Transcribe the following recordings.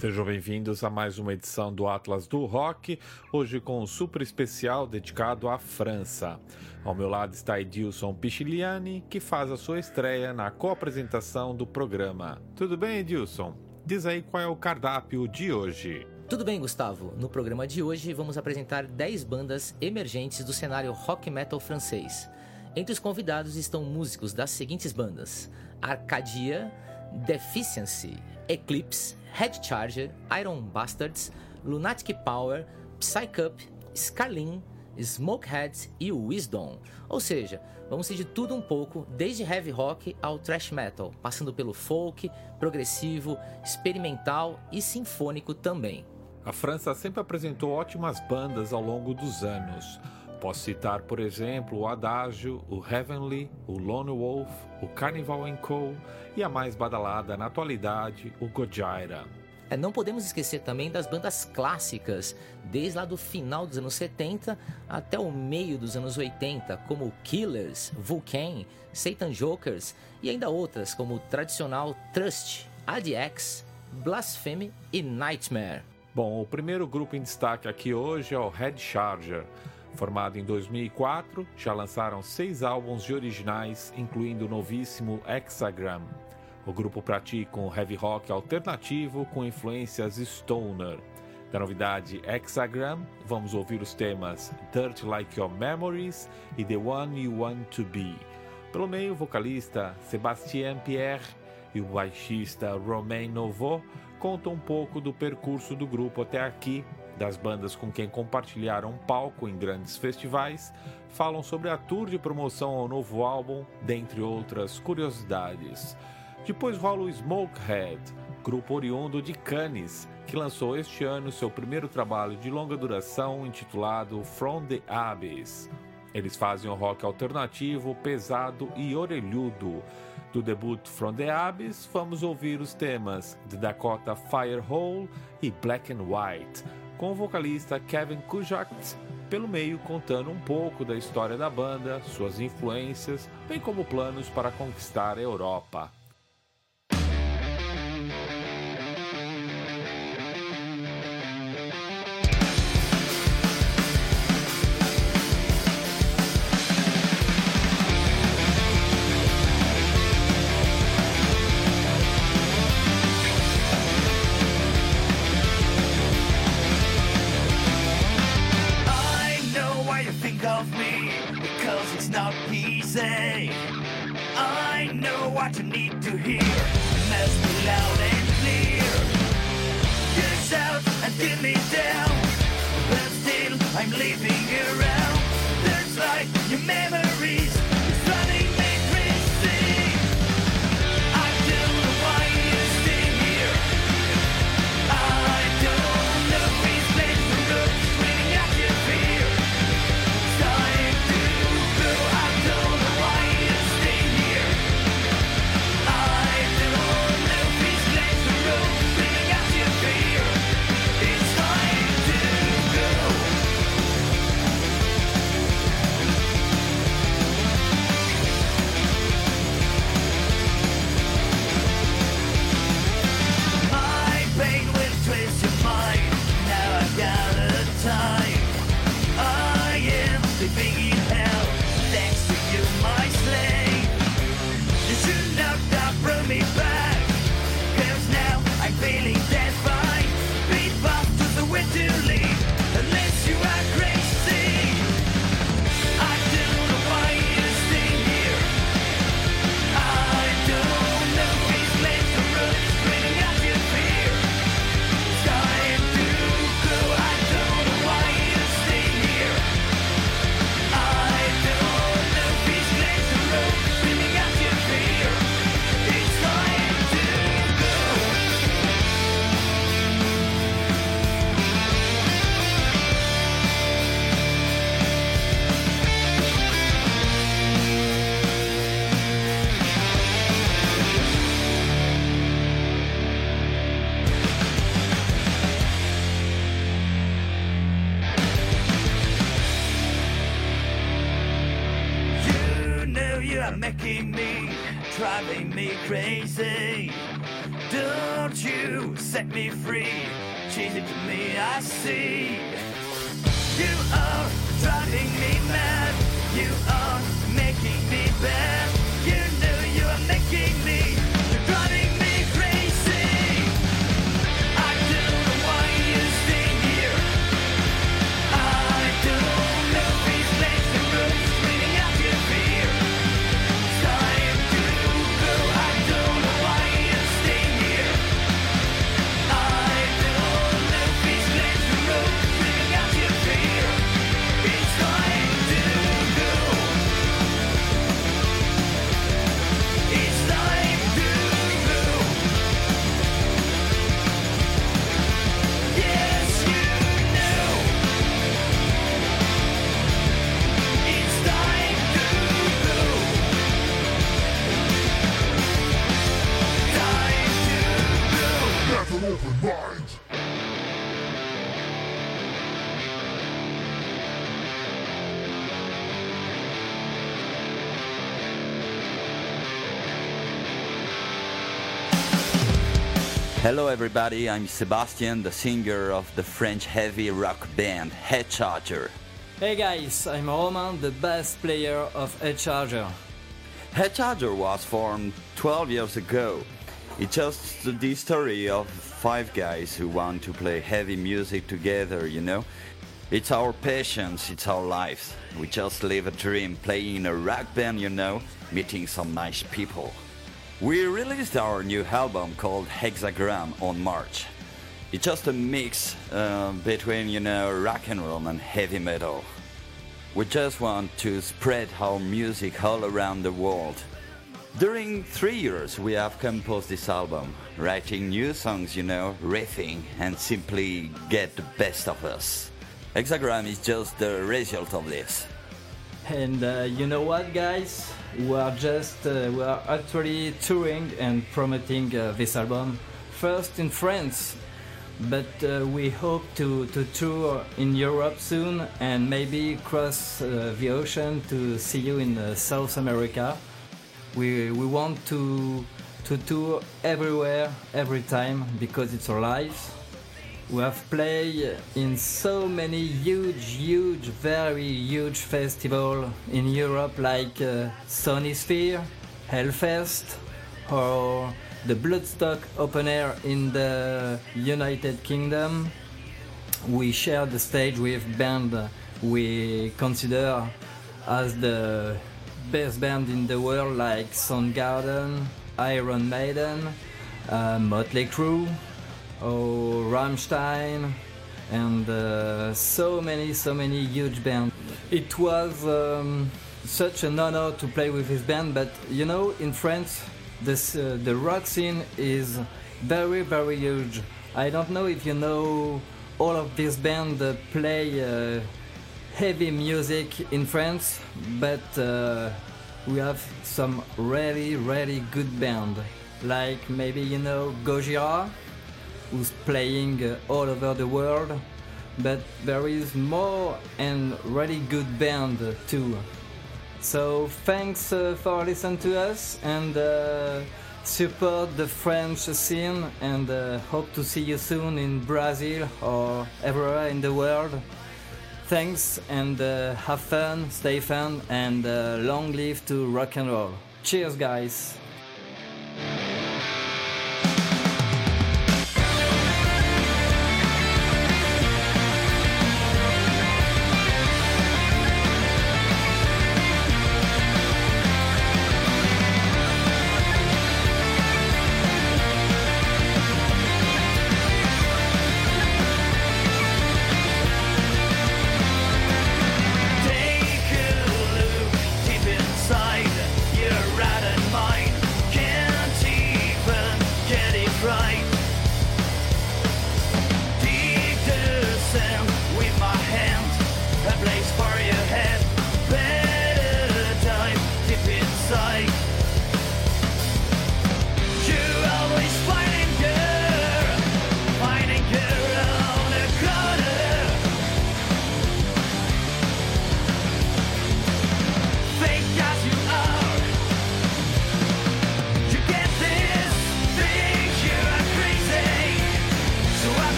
Sejam bem-vindos a mais uma edição do Atlas do Rock, hoje com um super especial dedicado à França. Ao meu lado está Edilson Pichiliani, que faz a sua estreia na co-apresentação do programa. Tudo bem, Edilson? Diz aí qual é o cardápio de hoje. Tudo bem, Gustavo. No programa de hoje vamos apresentar 10 bandas emergentes do cenário rock metal francês. Entre os convidados estão músicos das seguintes bandas: Arcadia, Deficiency, Eclipse, Head Charger, Iron Bastards, Lunatic Power, Psycup, Scarlin, Smokeheads e Wisdom. Ou seja, vamos ser de tudo um pouco, desde heavy rock ao thrash metal, passando pelo folk, progressivo, experimental e sinfônico também. A França sempre apresentou ótimas bandas ao longo dos anos. Posso citar, por exemplo, o Adagio, o Heavenly, o Lone Wolf, o Carnival Co. e a mais badalada na atualidade, o Gojira. É, não podemos esquecer também das bandas clássicas, desde lá do final dos anos 70 até o meio dos anos 80, como Killers, Vulcan, Satan Jokers e ainda outras como o tradicional Trust, ADX, Blasphemy e Nightmare. Bom, o primeiro grupo em destaque aqui hoje é o Head Charger. Formado em 2004, já lançaram seis álbuns de originais, incluindo o novíssimo Hexagram. O grupo pratica um heavy rock alternativo com influências stoner. Da novidade Hexagram, vamos ouvir os temas Dirt Like Your Memories e The One You Want to Be. Pelo meio, o vocalista Sébastien Pierre e o baixista Romain Novo contam um pouco do percurso do grupo até aqui das bandas com quem compartilharam palco em grandes festivais, falam sobre a tour de promoção ao novo álbum, dentre outras curiosidades. Depois rola o Smokehead, grupo oriundo de Cannes, que lançou este ano seu primeiro trabalho de longa duração intitulado From the Abyss. Eles fazem um rock alternativo, pesado e orelhudo. Do debut From the Abyss, vamos ouvir os temas de Dakota Firehole e Black and White, com o vocalista Kevin Kujat pelo meio contando um pouco da história da banda, suas influências, bem como planos para conquistar a Europa. me crazy. Don't you set me free. Chasing to me, I see. Hello, everybody. I'm Sebastian, the singer of the French heavy rock band Headcharger. Hey guys, I'm Roman, the bass player of Headcharger. Head Charger was formed 12 years ago. It's just the story of five guys who want to play heavy music together, you know? It's our passions, it's our lives. We just live a dream playing in a rock band, you know, meeting some nice people. We released our new album called Hexagram on March. It's just a mix uh, between, you know, rock and roll and heavy metal. We just want to spread our music all around the world. During three years, we have composed this album, writing new songs, you know, riffing, and simply get the best of us. Hexagram is just the result of this. And uh, you know what, guys? We are just uh, we are actually touring and promoting uh, this album first in France, but uh, we hope to, to tour in Europe soon and maybe cross uh, the ocean to see you in uh, South America. We we want to to tour everywhere every time because it's our life. We have played in so many huge, huge, very huge festivals in Europe like uh, Sonisphere, Hellfest, or the Bloodstock Open Air in the United Kingdom. We share the stage with band we consider as the best band in the world like Soundgarden, Iron Maiden, uh, Motley Crue, oh, Rammstein, and uh, so many, so many huge bands. It was um, such an honor to play with this band, but you know, in France, this, uh, the rock scene is very, very huge. I don't know if you know all of these bands play uh, heavy music in France, but uh, we have some really, really good band. Like maybe you know Gojira, who's playing uh, all over the world, but there is more and really good band uh, too. So thanks uh, for listening to us and uh, support the French scene and uh, hope to see you soon in Brazil or everywhere in the world. Thanks and uh, have fun, stay fun, and long live to rock and roll. Cheers, guys!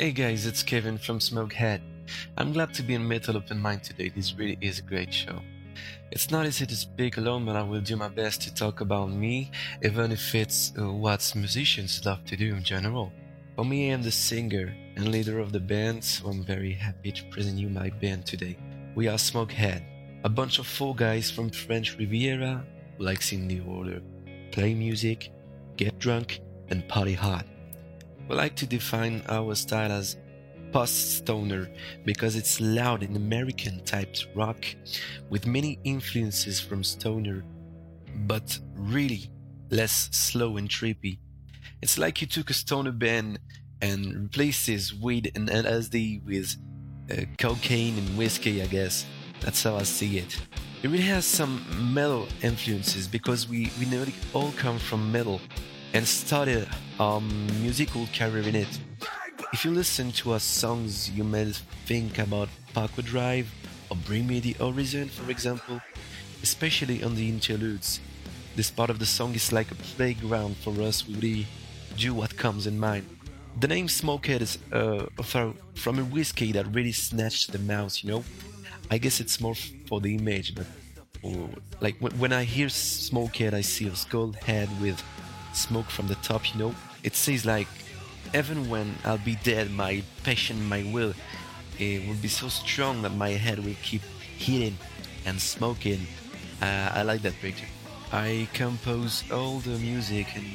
Hey guys, it's Kevin from Smokehead. I'm glad to be in Metal Open Mind today. This really is a great show. It's not easy to speak alone, but I will do my best to talk about me, even if it's uh, what musicians love to do in general. For me, I am the singer and leader of the band, so I'm very happy to present you my band today. We are Smokehead, a bunch of four guys from French Riviera who likes in the order play music, get drunk, and party hard. We like to define our style as post stoner because it's loud and American typed rock with many influences from stoner, but really less slow and trippy. It's like you took a stoner band and replaces weed and LSD with uh, cocaine and whiskey, I guess. That's how I see it. It really has some metal influences because we, we nearly all come from metal and started our musical career in it. If you listen to our songs, you may think about Parkway Drive or Bring Me the Horizon, for example, especially on the interludes. This part of the song is like a playground for us, we do what comes in mind. The name Smokehead is uh, from a whiskey that really snatched the mouse, you know? I guess it's more for the image, but like when I hear Smokehead, I see a skull head with smoke from the top, you know? It says like even when I'll be dead, my passion, my will, it will be so strong that my head will keep hitting and smoking. Uh, I like that picture. I compose all the music and,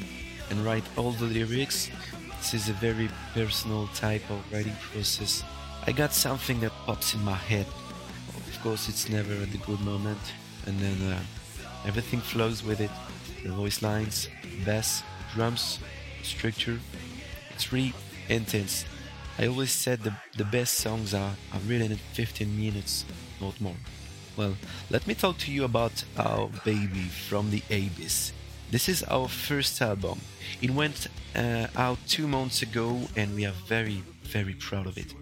and write all the lyrics. This is a very personal type of writing process. I got something that pops in my head. Of course, it's never at the good moment, and then uh, everything flows with it. The voice lines, bass, drums, structure. It's really intense. I always said the, the best songs are, are written in 15 minutes, not more. Well, let me talk to you about our baby from the Abyss. This is our first album. It went uh, out two months ago, and we are very, very proud of it.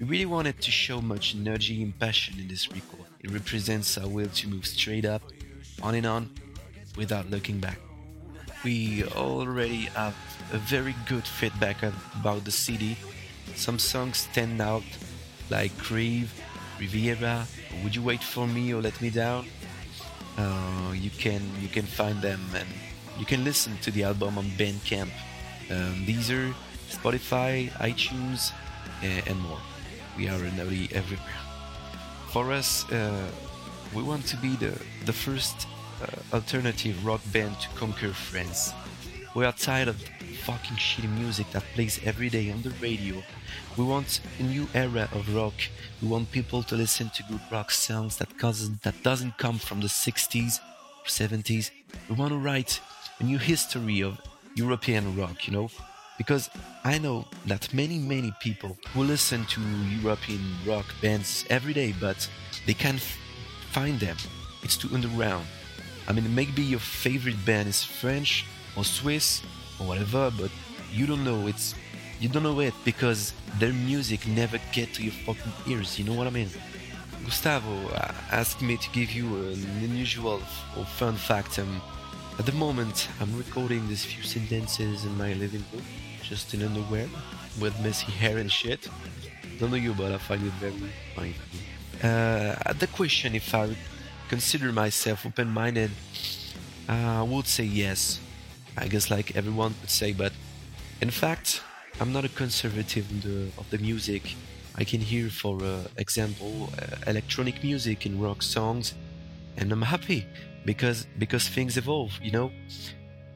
We really wanted to show much energy and passion in this record. It represents our will to move straight up, on and on, without looking back. We already have a very good feedback about the CD. Some songs stand out, like Crave, Riviera, Would You Wait For Me or Let Me Down. Uh, you can you can find them and you can listen to the album on Bandcamp, um, Deezer, Spotify, iTunes, and, and more. We are nearly everywhere. For us, uh, we want to be the the first uh, alternative rock band to conquer France. We are tired of fucking shitty music that plays every day on the radio. We want a new era of rock. We want people to listen to good rock songs that doesn't, that doesn't come from the 60s or 70s. We want to write a new history of European rock, you know? Because I know that many, many people will listen to European rock bands every day, but they can't find them. It's too underground. I mean, maybe your favorite band is French or Swiss or whatever, but you don't know it's you don't know it because their music never get to your fucking ears. You know what I mean? Gustavo uh, asked me to give you an unusual or fun fact. Um, at the moment, I'm recording these few sentences in my living room, just in underwear, with messy hair and shit. Don't know you, but I find it very funny. Uh, at the question if I consider myself open-minded, uh, I would say yes. I guess like everyone would say, but in fact, I'm not a conservative the, of the music. I can hear, for uh, example, uh, electronic music in rock songs, and I'm happy because because things evolve. You know,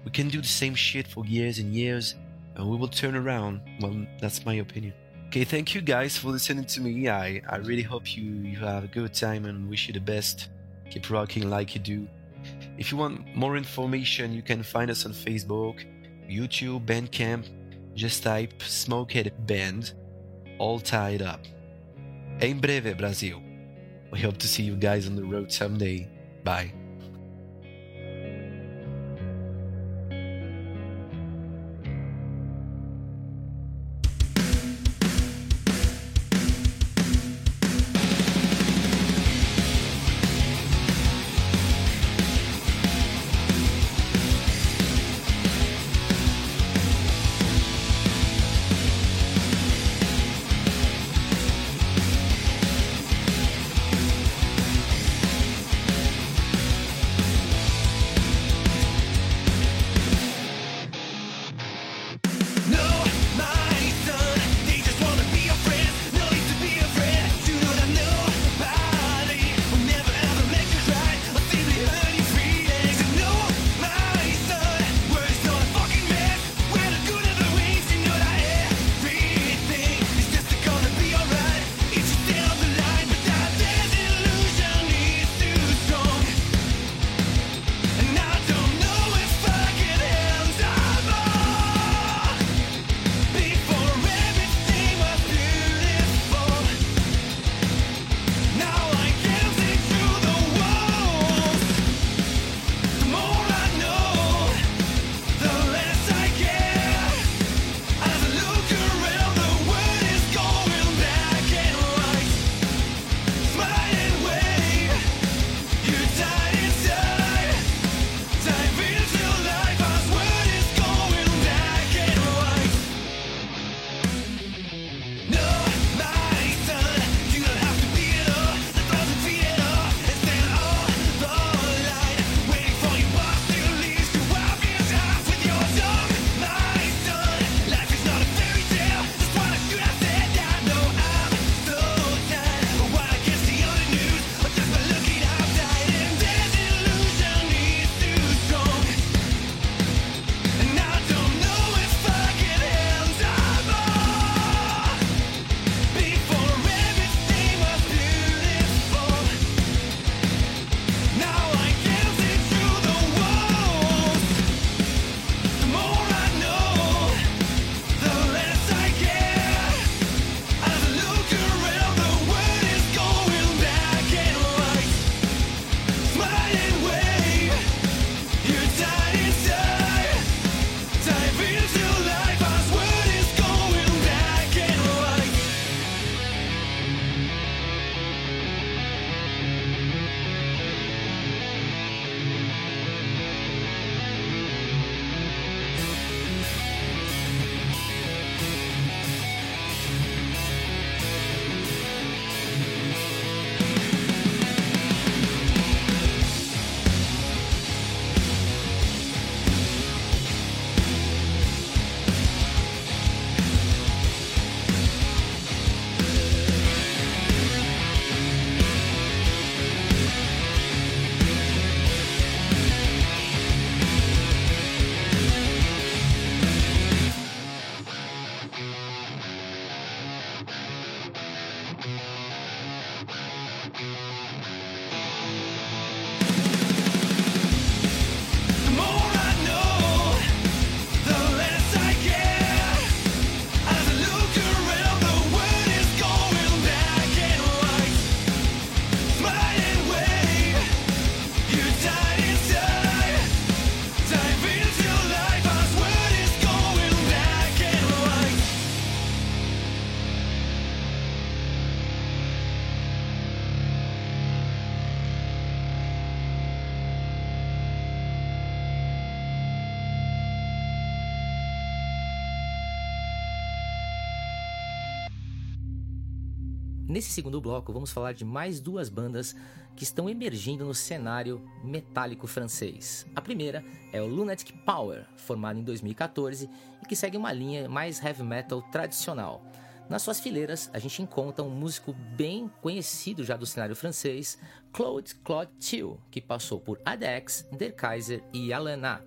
we can do the same shit for years and years, and we will turn around. Well, that's my opinion. Okay, thank you guys for listening to me. I, I really hope you, you have a good time and wish you the best. Keep rocking like you do. If you want more information, you can find us on Facebook, YouTube, Bandcamp. Just type Smokehead Band, all tied up. Em breve, Brasil. We hope to see you guys on the road someday. Bye. Nesse segundo bloco, vamos falar de mais duas bandas que estão emergindo no cenário metálico francês. A primeira é o Lunatic Power, formado em 2014 e que segue uma linha mais heavy metal tradicional. Nas suas fileiras, a gente encontra um músico bem conhecido já do cenário francês, Claude Claude Thiel, que passou por Adex, Der Kaiser e Alana.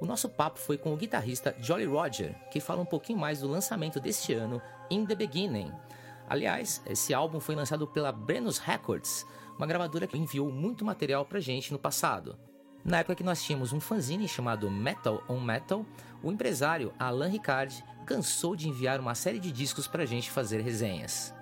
O nosso papo foi com o guitarrista Jolly Roger, que fala um pouquinho mais do lançamento deste ano, In The Beginning. Aliás, esse álbum foi lançado pela Brennus Records, uma gravadora que enviou muito material pra gente no passado. Na época que nós tínhamos um fanzine chamado Metal on Metal, o empresário Alan Ricard cansou de enviar uma série de discos pra gente fazer resenhas.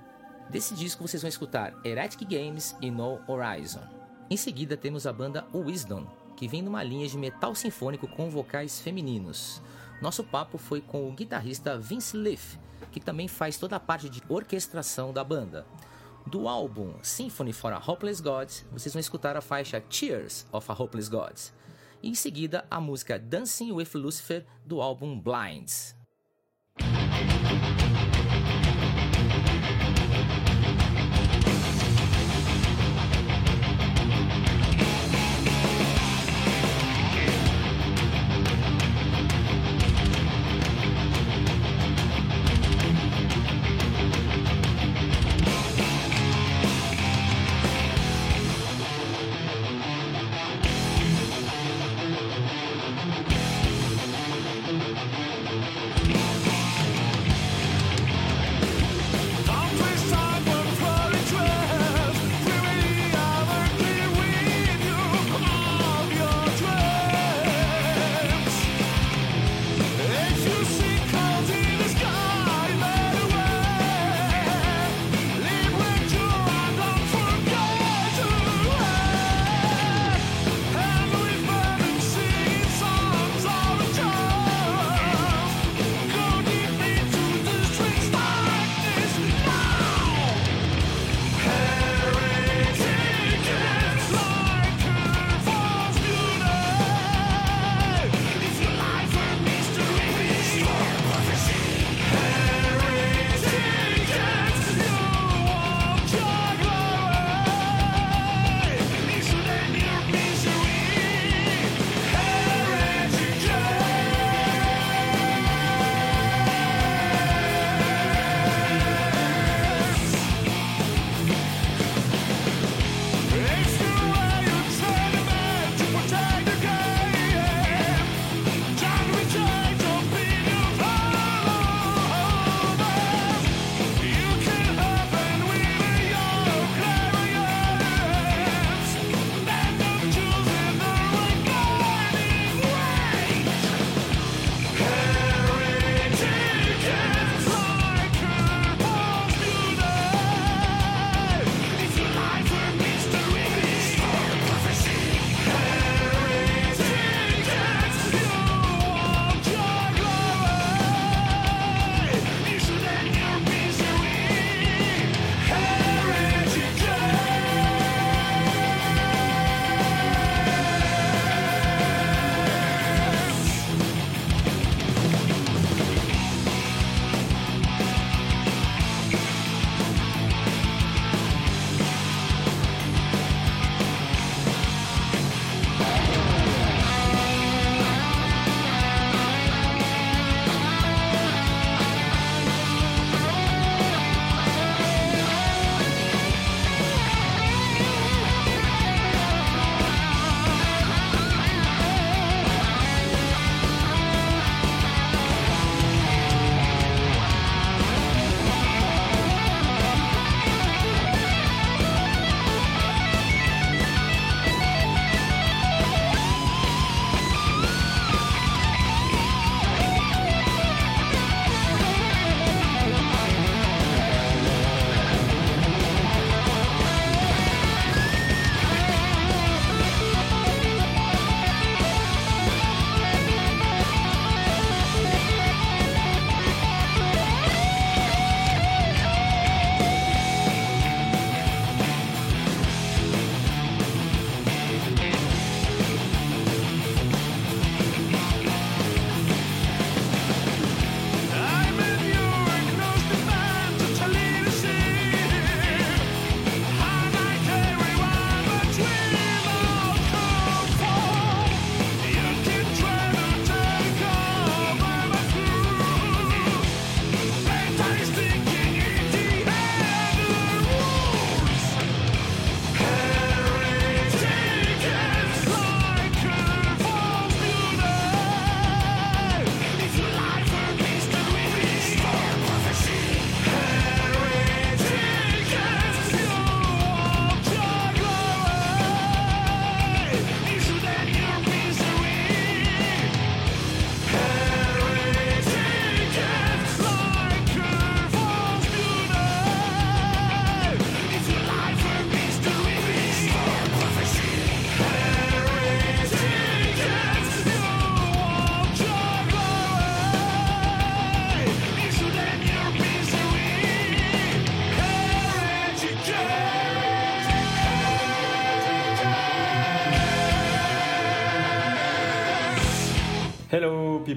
Desse disco vocês vão escutar Heretic Games e No Horizon. Em seguida temos a banda Wisdom, que vem numa linha de metal sinfônico com vocais femininos. Nosso papo foi com o guitarrista Vince Leaf, que também faz toda a parte de orquestração da banda. Do álbum Symphony for a Hopeless God, vocês vão escutar a faixa Tears of a Hopeless God. E em seguida, a música Dancing with Lucifer do álbum Blinds.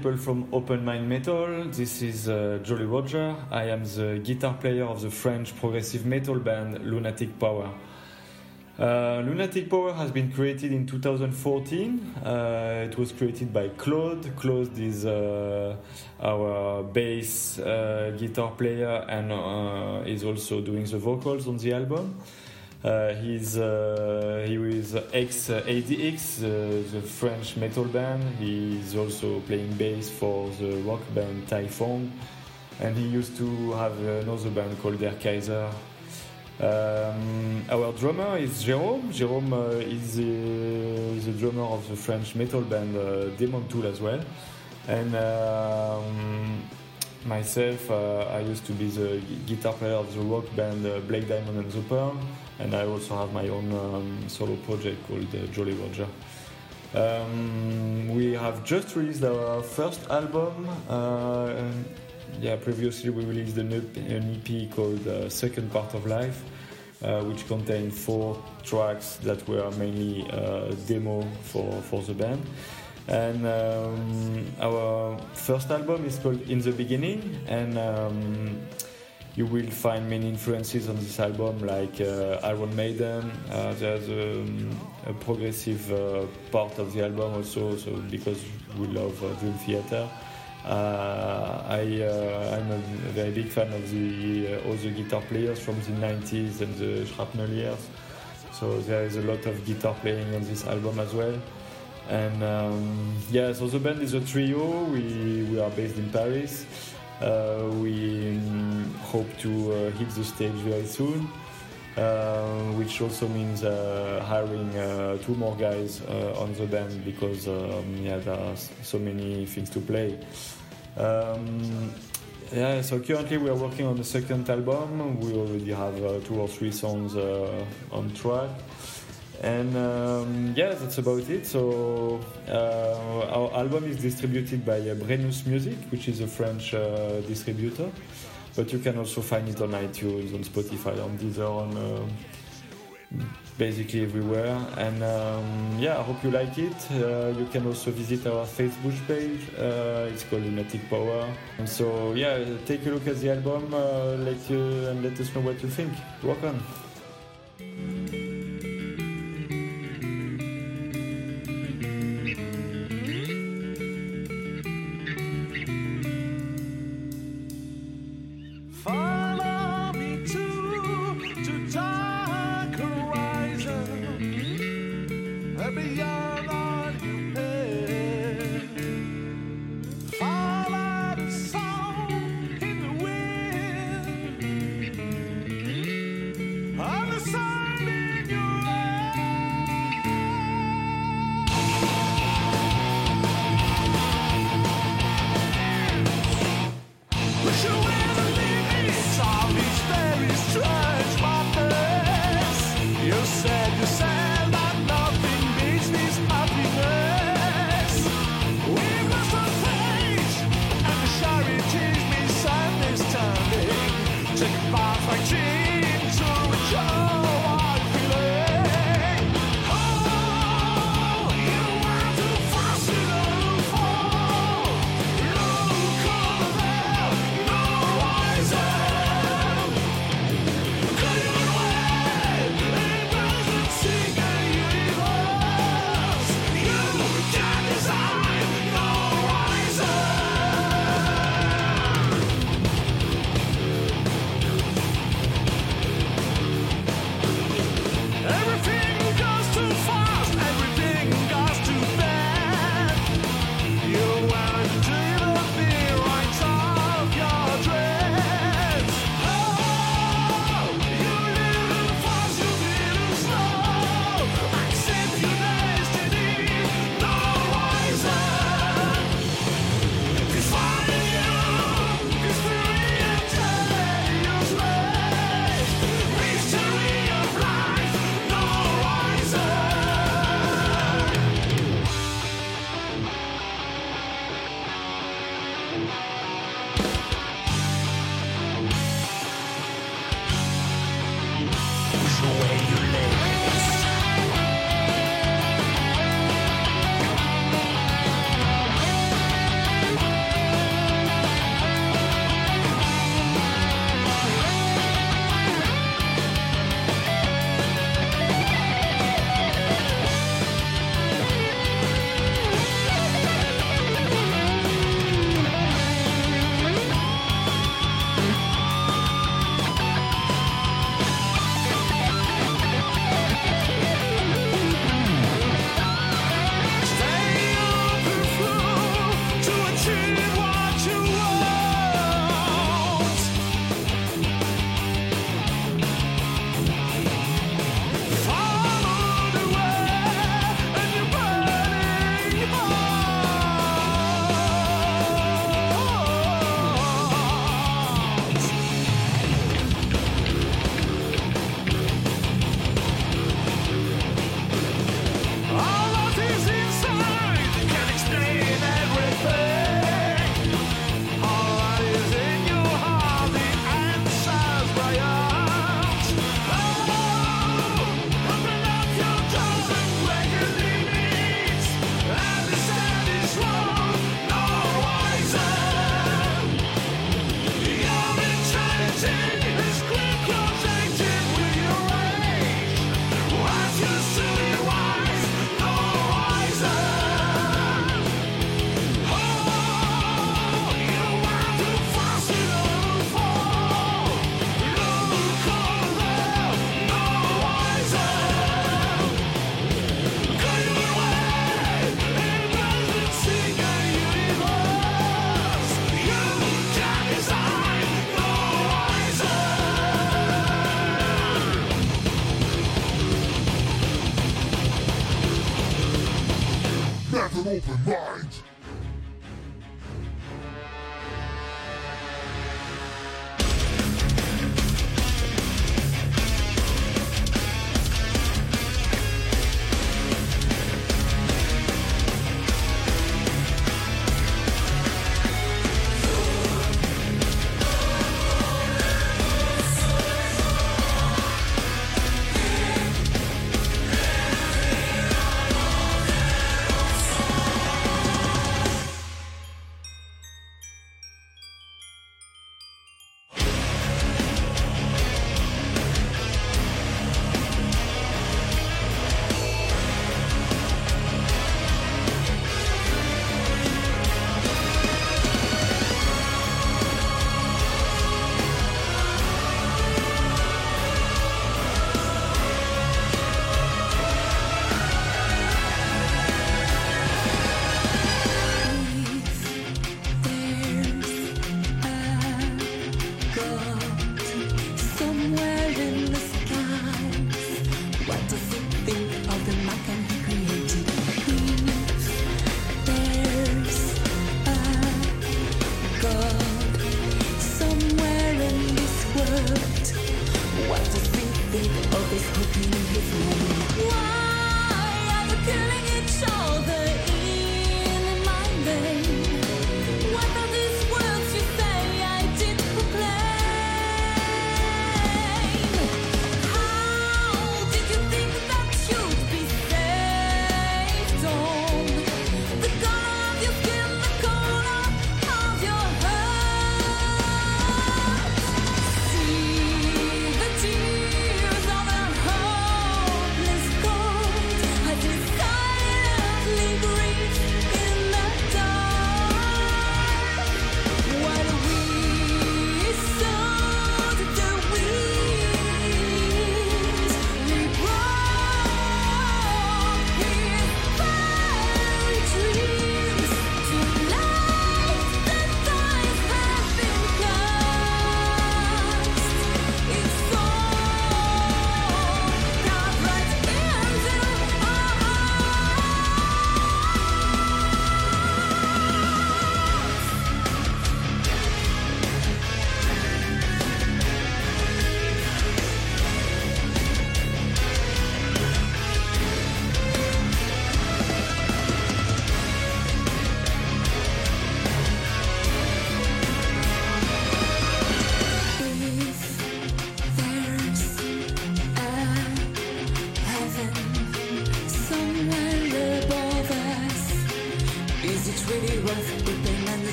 People from Open Mind Metal. This is uh, Jolly Roger. I am the guitar player of the French progressive metal band Lunatic Power. Uh, Lunatic Power has been created in 2014. Uh, it was created by Claude. Claude is uh, our bass uh, guitar player and uh, is also doing the vocals on the album. Uh, he's uh, he was ex ADX, uh, the French metal band. He's also playing bass for the rock band Typhon, and he used to have another band called Der Kaiser. Um, our drummer is Jérôme. Jérôme uh, is the, the drummer of the French metal band uh, Demon Tool as well, and. Um, myself, uh, I used to be the guitar player of the rock band uh, Black Diamond and the Pearl, and I also have my own um, solo project called uh, Jolly Roger. Um, we have just released our first album. Uh, yeah, previously we released an EP, called uh, Second Part of Life, uh, which contained four tracks that were mainly demo for, for the band. And um, our first album is called In the Beginning, and um, you will find many influences on this album, like uh, Iron Maiden. Uh, there's a, a progressive uh, part of the album also, so because we love uh, Dream Theater. Uh, I, am uh, a very big fan of the other guitar players from the 90s and the shrapnel years. So there is a lot of guitar playing on this album as well. And um, yeah, so the band is a trio. We, we are based in Paris. Uh, we um, hope to uh, hit the stage very soon, uh, which also means uh, hiring uh, two more guys uh, on the band because um, yeah, there are so many things to play. Um, yeah, so currently we are working on the second album. We already have two or three songs on track and um, yeah, that's about it. So uh, our album is distributed by uh, Brennus Music, which is a French uh, distributor, but you can also find it on iTunes, on Spotify, on Deezer, on uh, basically everywhere. And um, yeah, I hope you like it. Uh, you can also visit our Facebook page. Uh, it's called Lunatic Power. And so yeah, take a look at the album, let you, and let us know what you think. Rock on.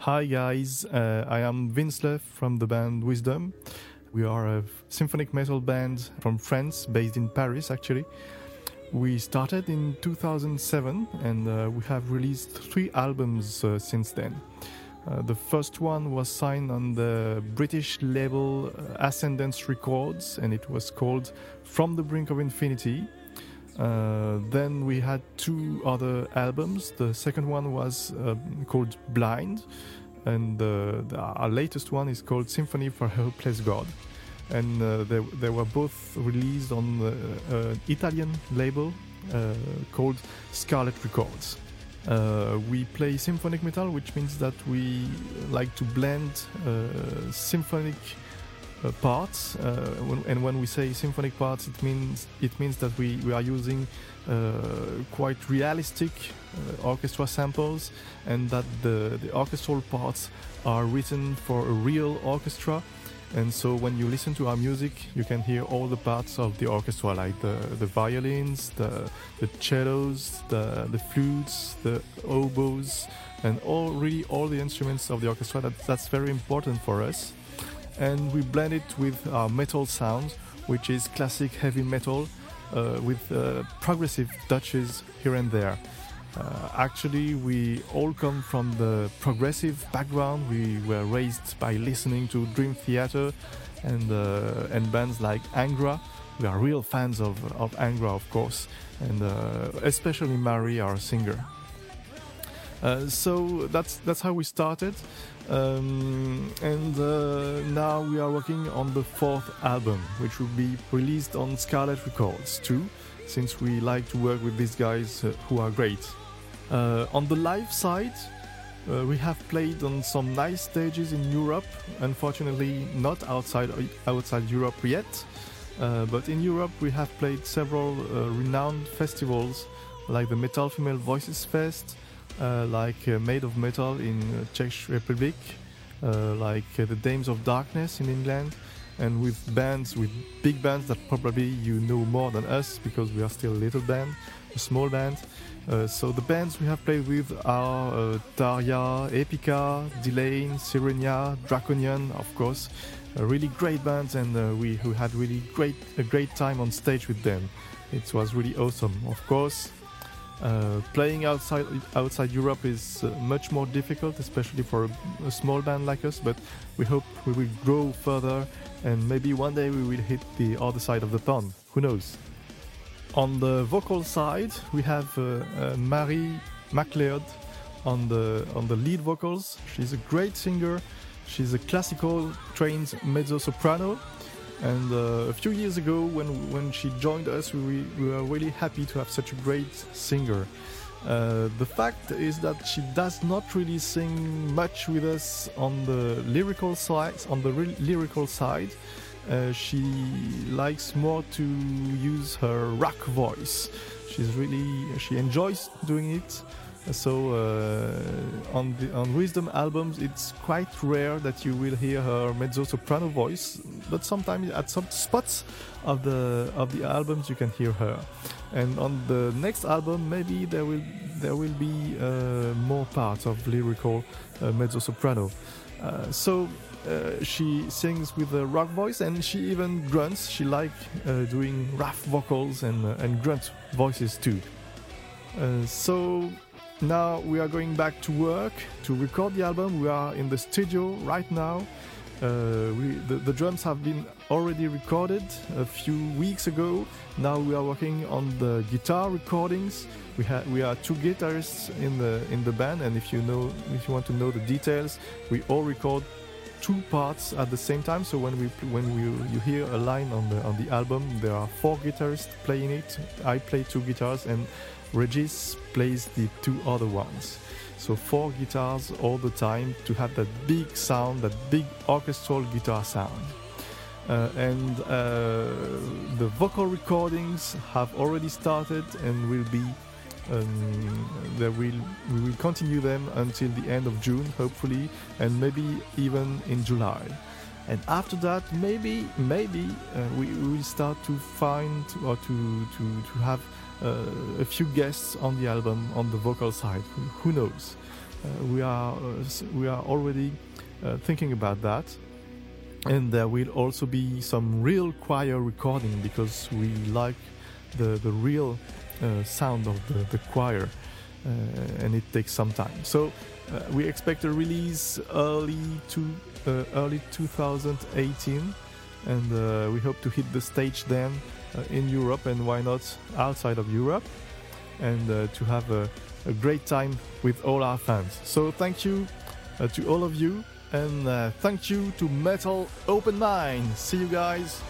Hi guys, uh, I am Vince from the band Wisdom. We are a symphonic metal band from France, based in Paris actually. We started in 2007 and uh, we have released three albums uh, since then. Uh, the first one was signed on the British label uh, Ascendance Records and it was called From the Brink of Infinity. Uh, then we had two other albums. The second one was uh, called Blind, and uh, the, our latest one is called Symphony for a Hopeless God. And uh, they, they were both released on the uh, Italian label called Scarlet Records. We play symphonic metal, which means that we like to blend symphonic parts. Uh, and when we say symphonic parts, it means it means that we, we are using uh, quite realistic uh, orchestra samples, and that the, the orchestral parts are written for a real orchestra. And so when you listen to our music, you can hear all the parts of the orchestra, like the, the violins, the, the cellos, the, the flutes, the oboes, and all really all the instruments of the orchestra. That, that's very important for us and we blend it with our metal sounds, which is classic heavy metal uh, with uh, progressive touches here and there. Uh, actually, we all come from the progressive background. We were raised by listening to Dream Theater and uh, and bands like Angra. We are real fans of, of Angra, of course, and uh, especially Marie, our singer. Uh, so that's that's how we started, um, and uh, now we are working on the fourth album, which will be released on Scarlet Records too, since we like to work with these guys uh, who are great. On the live side, uh, we have played on some nice stages in Europe. Unfortunately, not outside outside Europe yet, uh, but in Europe we have played several uh, renowned festivals like the Metal Female Voices Fest like uh, Made of Metal in uh, Czech Republic, uh, like uh, the Dames of Darkness in England, and with bands, with big bands that probably you know more than us because we are still a little band, a small band. Uh, so the bands we have played with are uh, Epica, Delain, Sirenia, Draconian, of course. Uh, really great bands, and uh, we, we had really great a great time on stage with them. It was really awesome. Of course, uh, playing outside outside Europe is uh, much more difficult, especially for a, a small band like us. But we hope we will grow further, and maybe one day we will hit the other side of the pond. Who knows? On the vocal side, we have uh, uh, Marie MacLeod on the on the lead vocals. She's a great singer. She's a classical trained mezzo soprano. And uh, a few years ago, when when she joined us, we, we were really happy to have such a great singer. Uh, the fact is that she does not really sing much with us on the lyrical side. On the lyrical side, uh, she likes more to use her rock voice. She's really she enjoys doing it. So uh, on the on Wisdom albums, it's quite rare that you will hear her mezzo soprano voice, but sometimes at some spots of the of the albums you can hear her. And on the next album, maybe there will there will be uh, more parts of lyrical uh, mezzo soprano. So uh, she sings with a rock voice and she even grunts. She like uh, doing rough vocals and uh, and grunt voices too. So now we are going back to work to record the album. We are in the studio right now. Uh, we, the, the drums have been already recorded a few weeks ago. Now we are working on the guitar recordings. We have we are two guitarists in the in the band, and if you know if you want to know the details, we all record two parts at the same time. So when we when we you hear a line on the on the album, there are four guitarists playing it. I play two guitars and Regis plays the two other ones. So four guitars all the time to have that big sound, that big orchestral guitar sound. Uh, and uh, the vocal recordings have already started and will be um, will we will continue them until the end of June, hopefully, and maybe even in July. And after that, maybe maybe uh, we, we will start to find or to to to have uh, a few guests on the album on the vocal side. Who, knows? Uh, we are uh, we are already thinking about that and there will also be some real choir recording because we like the, the real uh, sound of the, the choir uh, and it takes some time so uh, we expect a release early to early 2018 and we hope to hit the stage then uh, in Europe and why not outside of Europe, and uh, to have a, a, great time with all our fans. So thank you uh, to all of you, and thank you to Metal Open Mind. See you guys.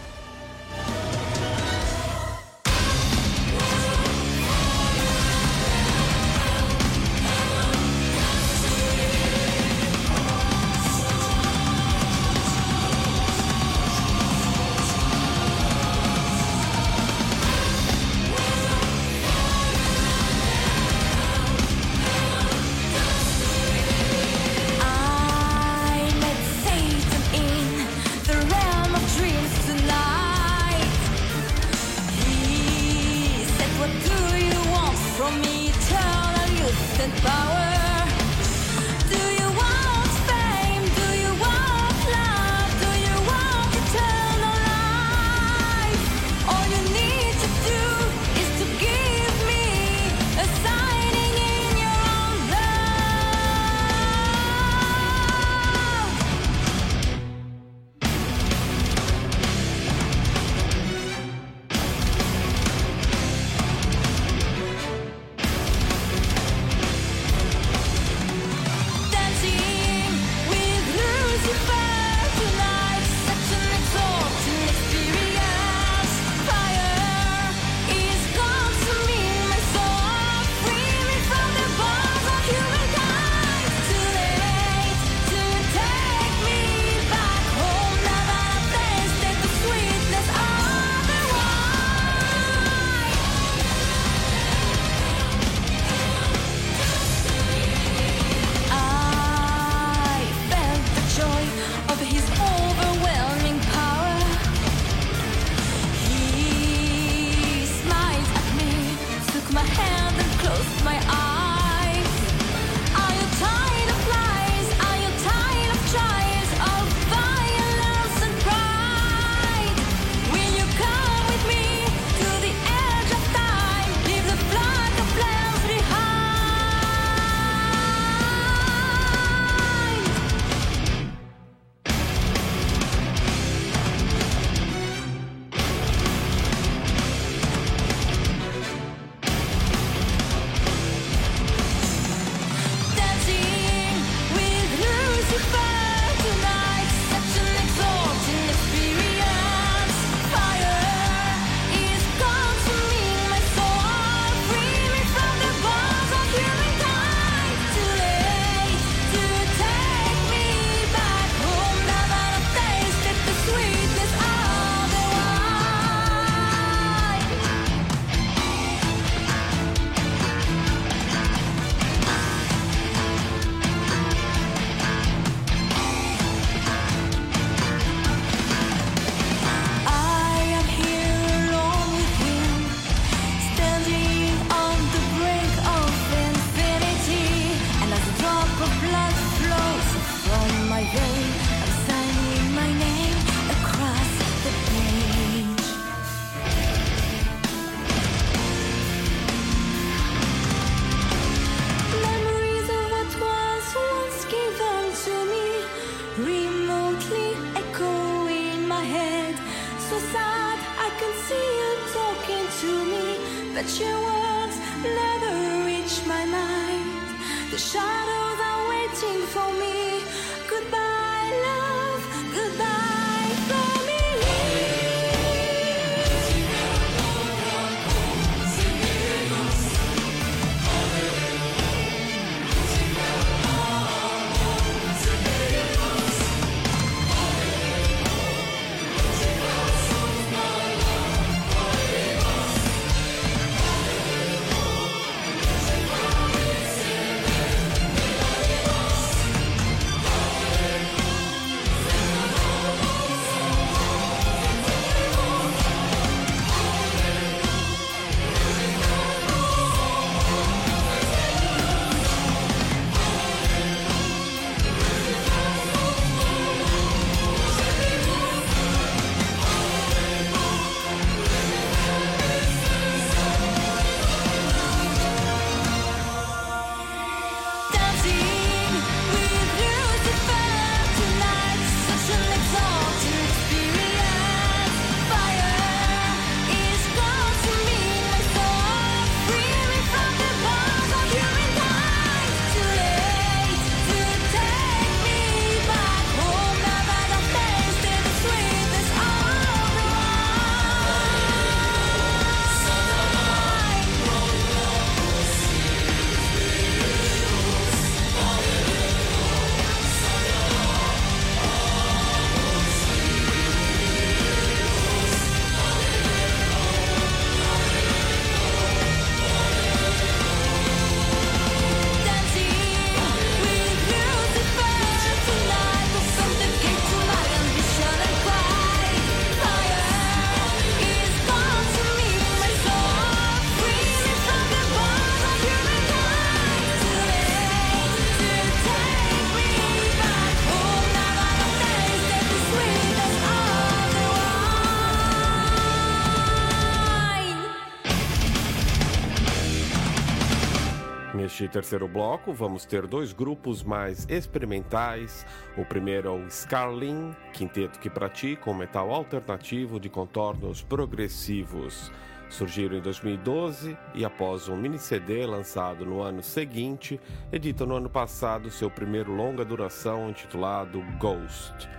Neste terceiro bloco, vamos ter dois grupos mais experimentais. O primeiro é o Scarlin, quinteto que pratica um metal alternativo de contornos progressivos. Surgiram em 2012 e, após um mini CD lançado no ano seguinte, editam no ano passado seu primeiro longa duração intitulado Ghost.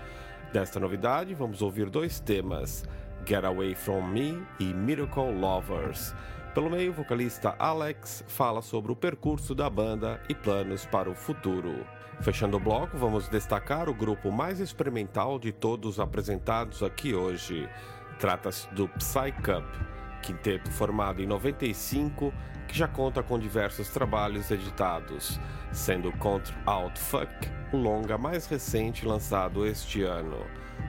Desta novidade, vamos ouvir dois temas: Get Away From Me e Miracle Lovers. Pelo meio, o vocalista Alex fala sobre o percurso da banda e planos para o futuro. Fechando o bloco, vamos destacar o grupo mais experimental de todos apresentados aqui hoje. Trata-se do Psy Cup, quinteto formado em 95 que já conta com diversos trabalhos editados, sendo Contra Out Fuck o longa mais recente lançado este ano.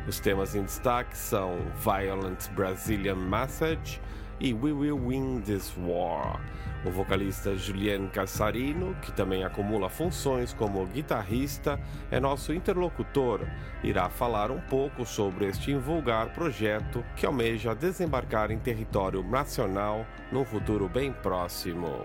Os temas em destaque são Violent Brazilian Message e We Will Win This War. O vocalista Julien Cassarino, que também acumula funções como guitarrista, é nosso interlocutor. Irá falar um pouco sobre este invulgar projeto que almeja desembarcar em território nacional num futuro bem próximo.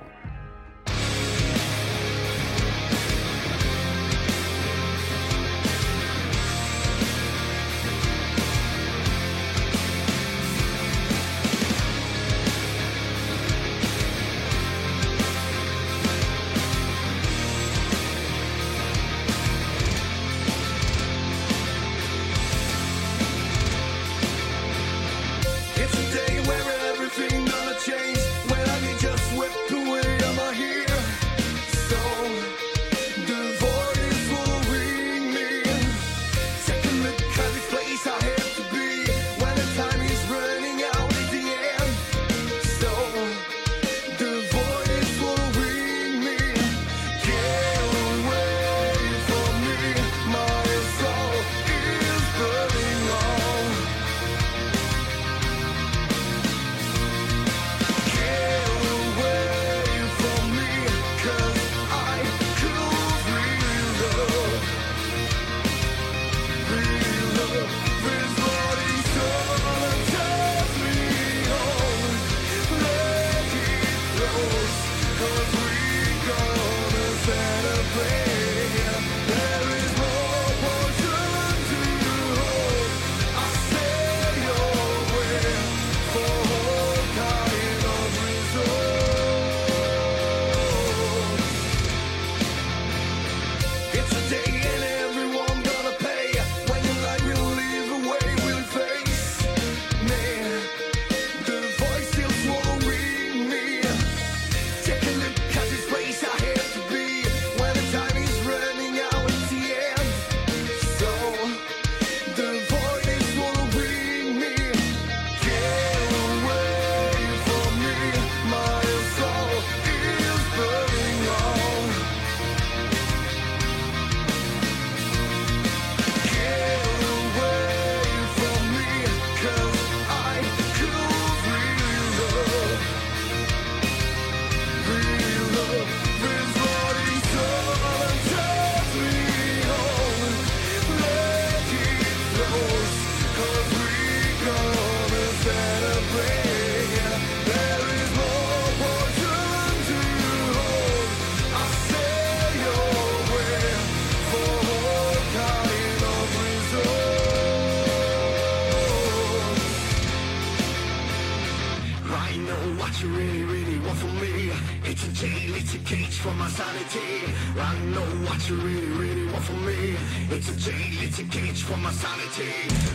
It's a jail, it's a cage for my sanity.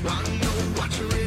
I know what you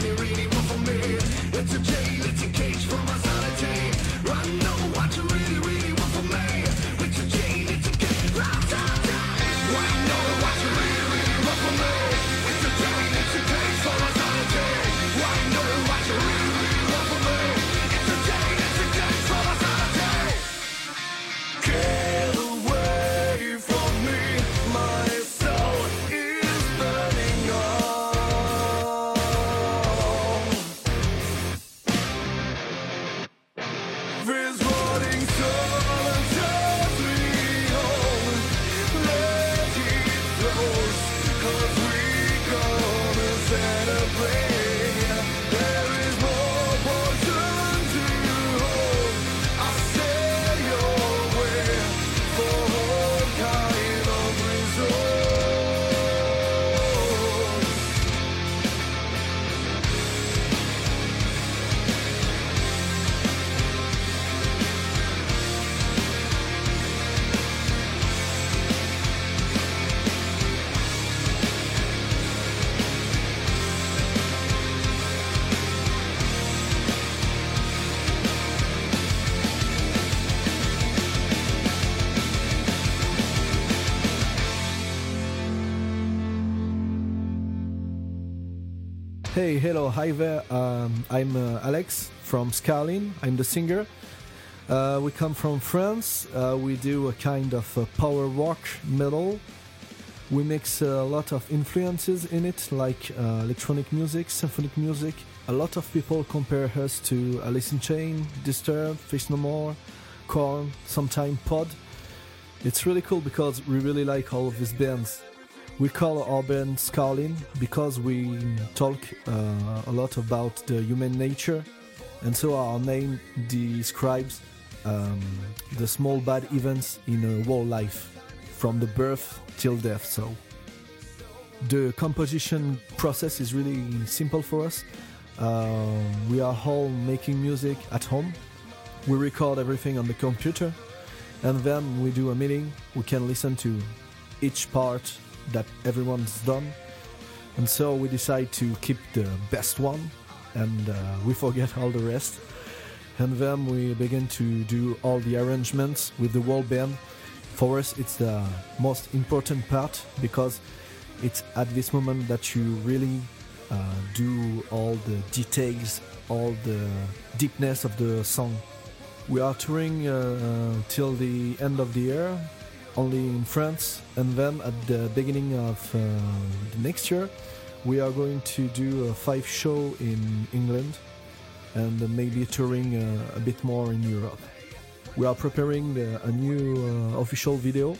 Hey, hello, hi there. Um, I'm uh, Alex from Scarlean. I'm the singer. Uh, we come from France. Uh, we do a kind of uh, power rock metal. We mix a lot of influences in it, like uh, electronic music, symphonic music. A lot of people compare us to Alice in Chain, Disturbed, Faith No More, Korn, sometime Pod. It's really cool because we really like all of these bands. We call our band Scarlean because we talk uh, a lot about the human nature, and so our name describes um, the small bad events in a whole life, from the birth till death. So the composition process is really simple for us. Uh, we are all making music at home. We record everything on the computer, and then we do a meeting. We can listen to each part that everyone's done, and so we decide to keep the best one, and uh, we forget all the rest. And then we begin to do all the arrangements with the whole band. For us, it's the most important part because it's at this moment that you really uh, do all the details, all the deepness of the song. We are touring uh, till the end of the year, only in France, and then at the beginning of uh, the next year, we are going to do a five show in England, and maybe touring uh, a bit more in Europe. We are preparing the, a new uh, official video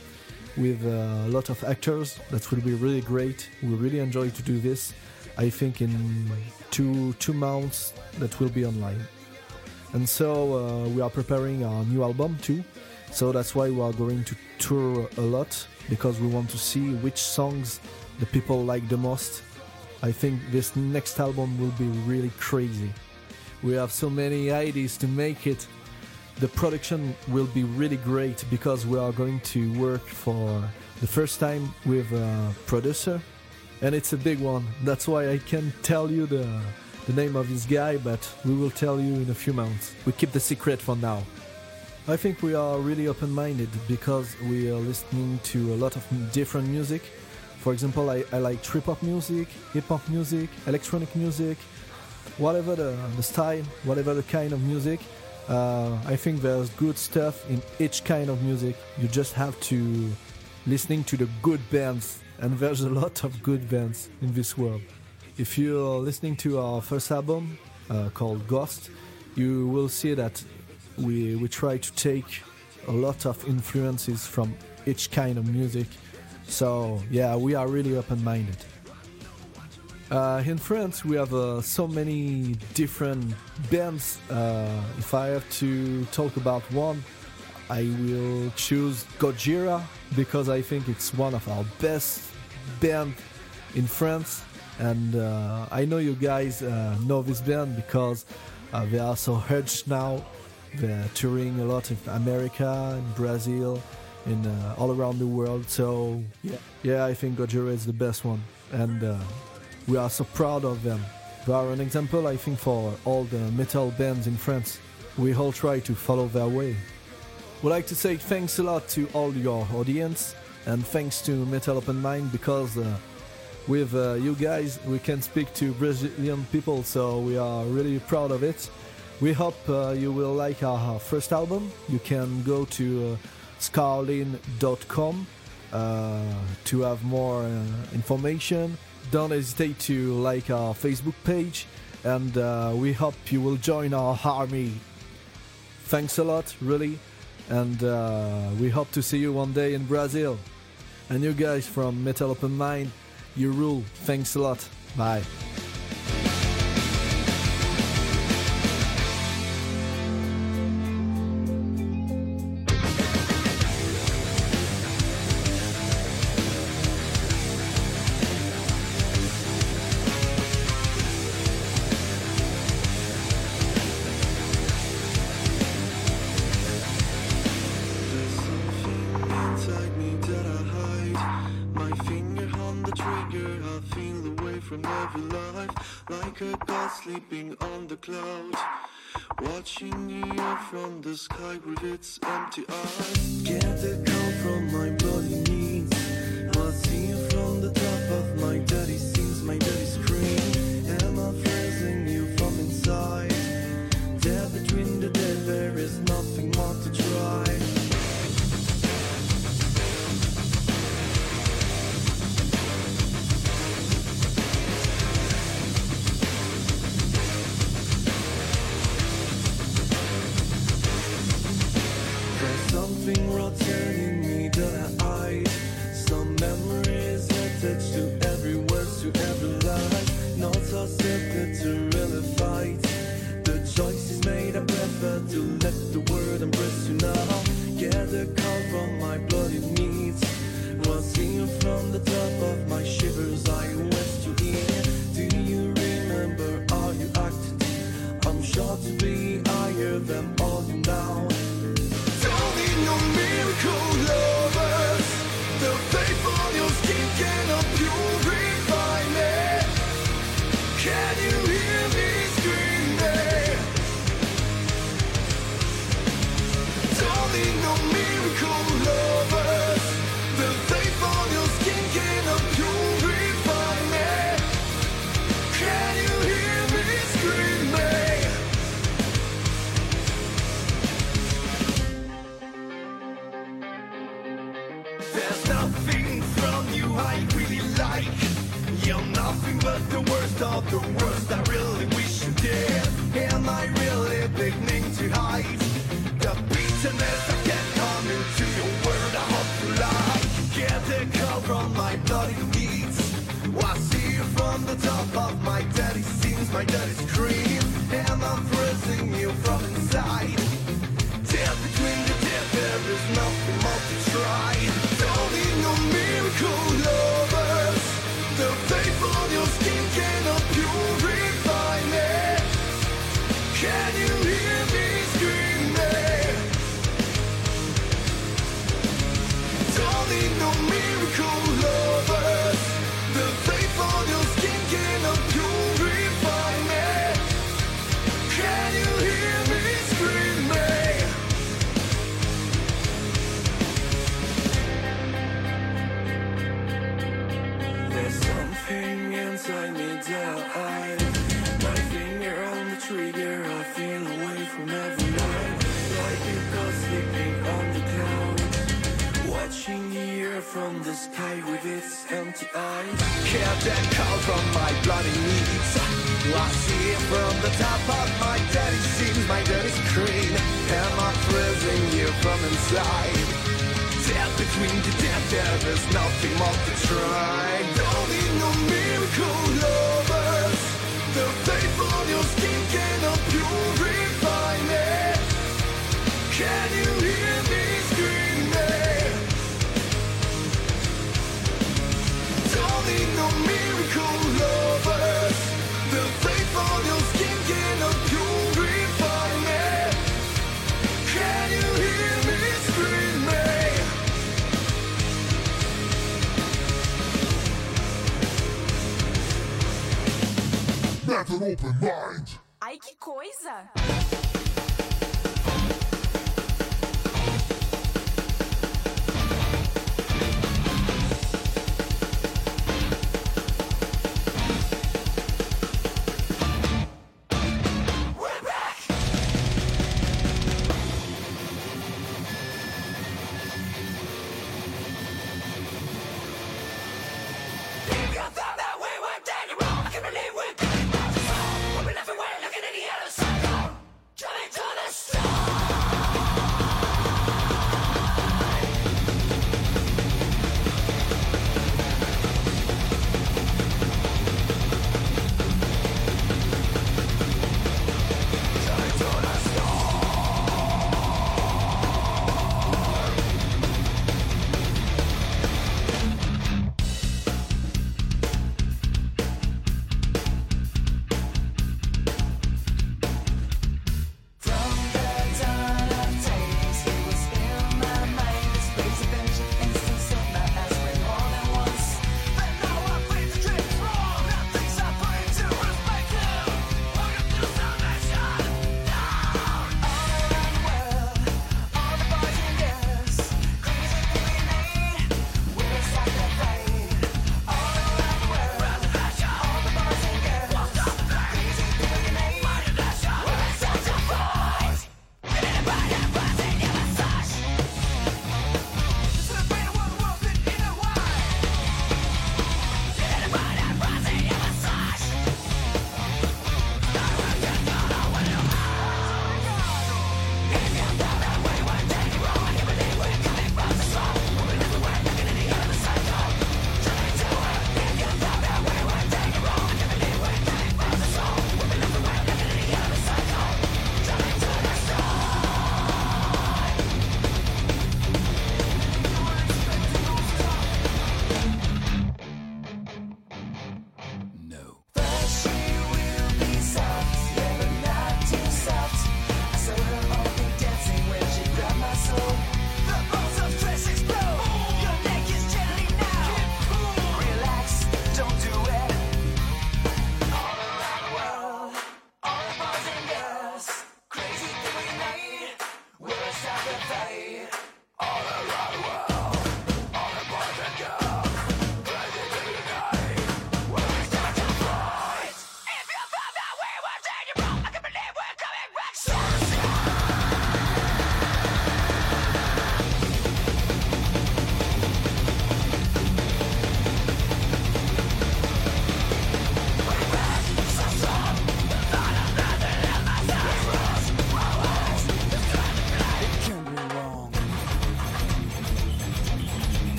with uh, a lot of actors. That will be really great. We really enjoy to do this. I think in two two months that will be online. And so uh, we are preparing our new album too. So that's why we are going to tour a lot because we want to see which songs the people like the most. I think this next album will be really crazy. We have so many ideas to make it. The production will be really great because we are going to work for the first time with a producer and it's a big one. That's why I can't tell you the the name of this guy, but we will tell you in a few months. We keep the secret for now. I think we are really open-minded because we are listening to a lot of different music. For example, I, I like trip-hop music, hip-hop music, electronic music, whatever the, the style, whatever the kind of music. Uh, I think there's good stuff in each kind of music. You just have to listening to the good bands and there's a lot of good bands in this world. If you're listening to our first album uh, called Ghost, you will see that we we try to take a lot of influences from each kind of music. So yeah, we are really open-minded. Uh, in France, we have uh, so many different bands. Uh, if I have to talk about one, I will choose Gojira because I think it's one of our best band in France. And uh, I know you guys uh, know this band because uh, they are so huge now. They're touring a lot in America, in Brazil, in uh, all around the world. So yeah, yeah, I think Gojira is the best one, and uh, we are so proud of them. They are an example, I think, for all the metal bands in France. We all try to follow their way. Would like to say thanks a lot to all your audience and thanks to Metal Open Mind because uh, with uh, you guys we can speak to Brazilian people, so we are really proud of it. We hope uh, you will like our first album. You can go to uh, scarlean.com uh, to have more uh, information. Don't hesitate to like our Facebook page, and uh, we hope you will join our army. Thanks a lot, really, and uh, we hope to see you one day in Brazil. And you guys from Metal Open Mind, you rule. Thanks a lot. Bye. Sleeping on the clouds. Watching earth from the sky with its empty eyes. Get the call from my body the worst. I really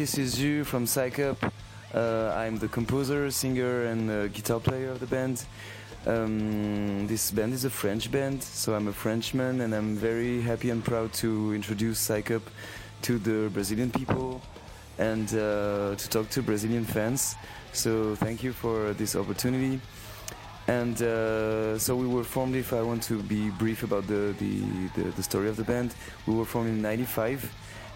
this is you from Psykup. Uh, I'm the composer, singer, and uh, guitar player of the band. Um, this band is a French band, so I'm a Frenchman, and I'm very happy and proud to introduce Psykup to the Brazilian people and uh, to talk to Brazilian fans. So thank you for this opportunity. And uh, so we were formed. If I want to be brief about the the, the, the story of the band, we were formed in '95,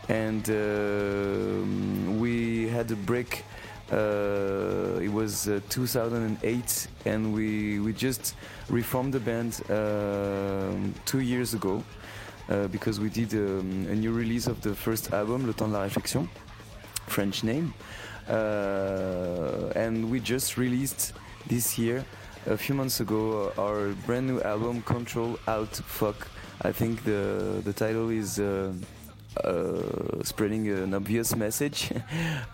and um we had a break. Uh, it was uh, 2008, and we we just reformed the band um two years ago uh, because we did um, a new release of the first album, Le Temps de la Réflexion, French name, uh, and we just released this year a few months ago our brand new album control alt fuck i think the the title is uh, uh, spreading an obvious message.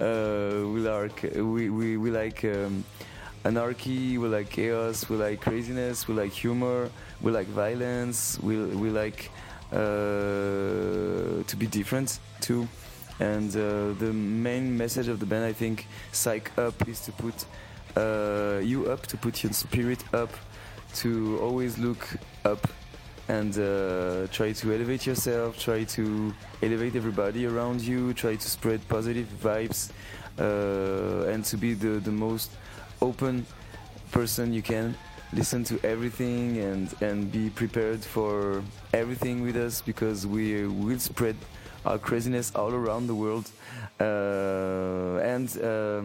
Uh, we like we, we, we like um, anarchy we like chaos we like craziness we like humor we like violence we, we like uh, to be different too. And uh, the main message of the band i think Psykup is to put uh, you up to put your spirit up to always look up and uh, try to elevate yourself try to elevate everybody around you try to spread positive vibes uh, and to be the, the most open person you can. Listen to everything and and be prepared for everything with us because we will spread our craziness all around the world. Uh, and uh,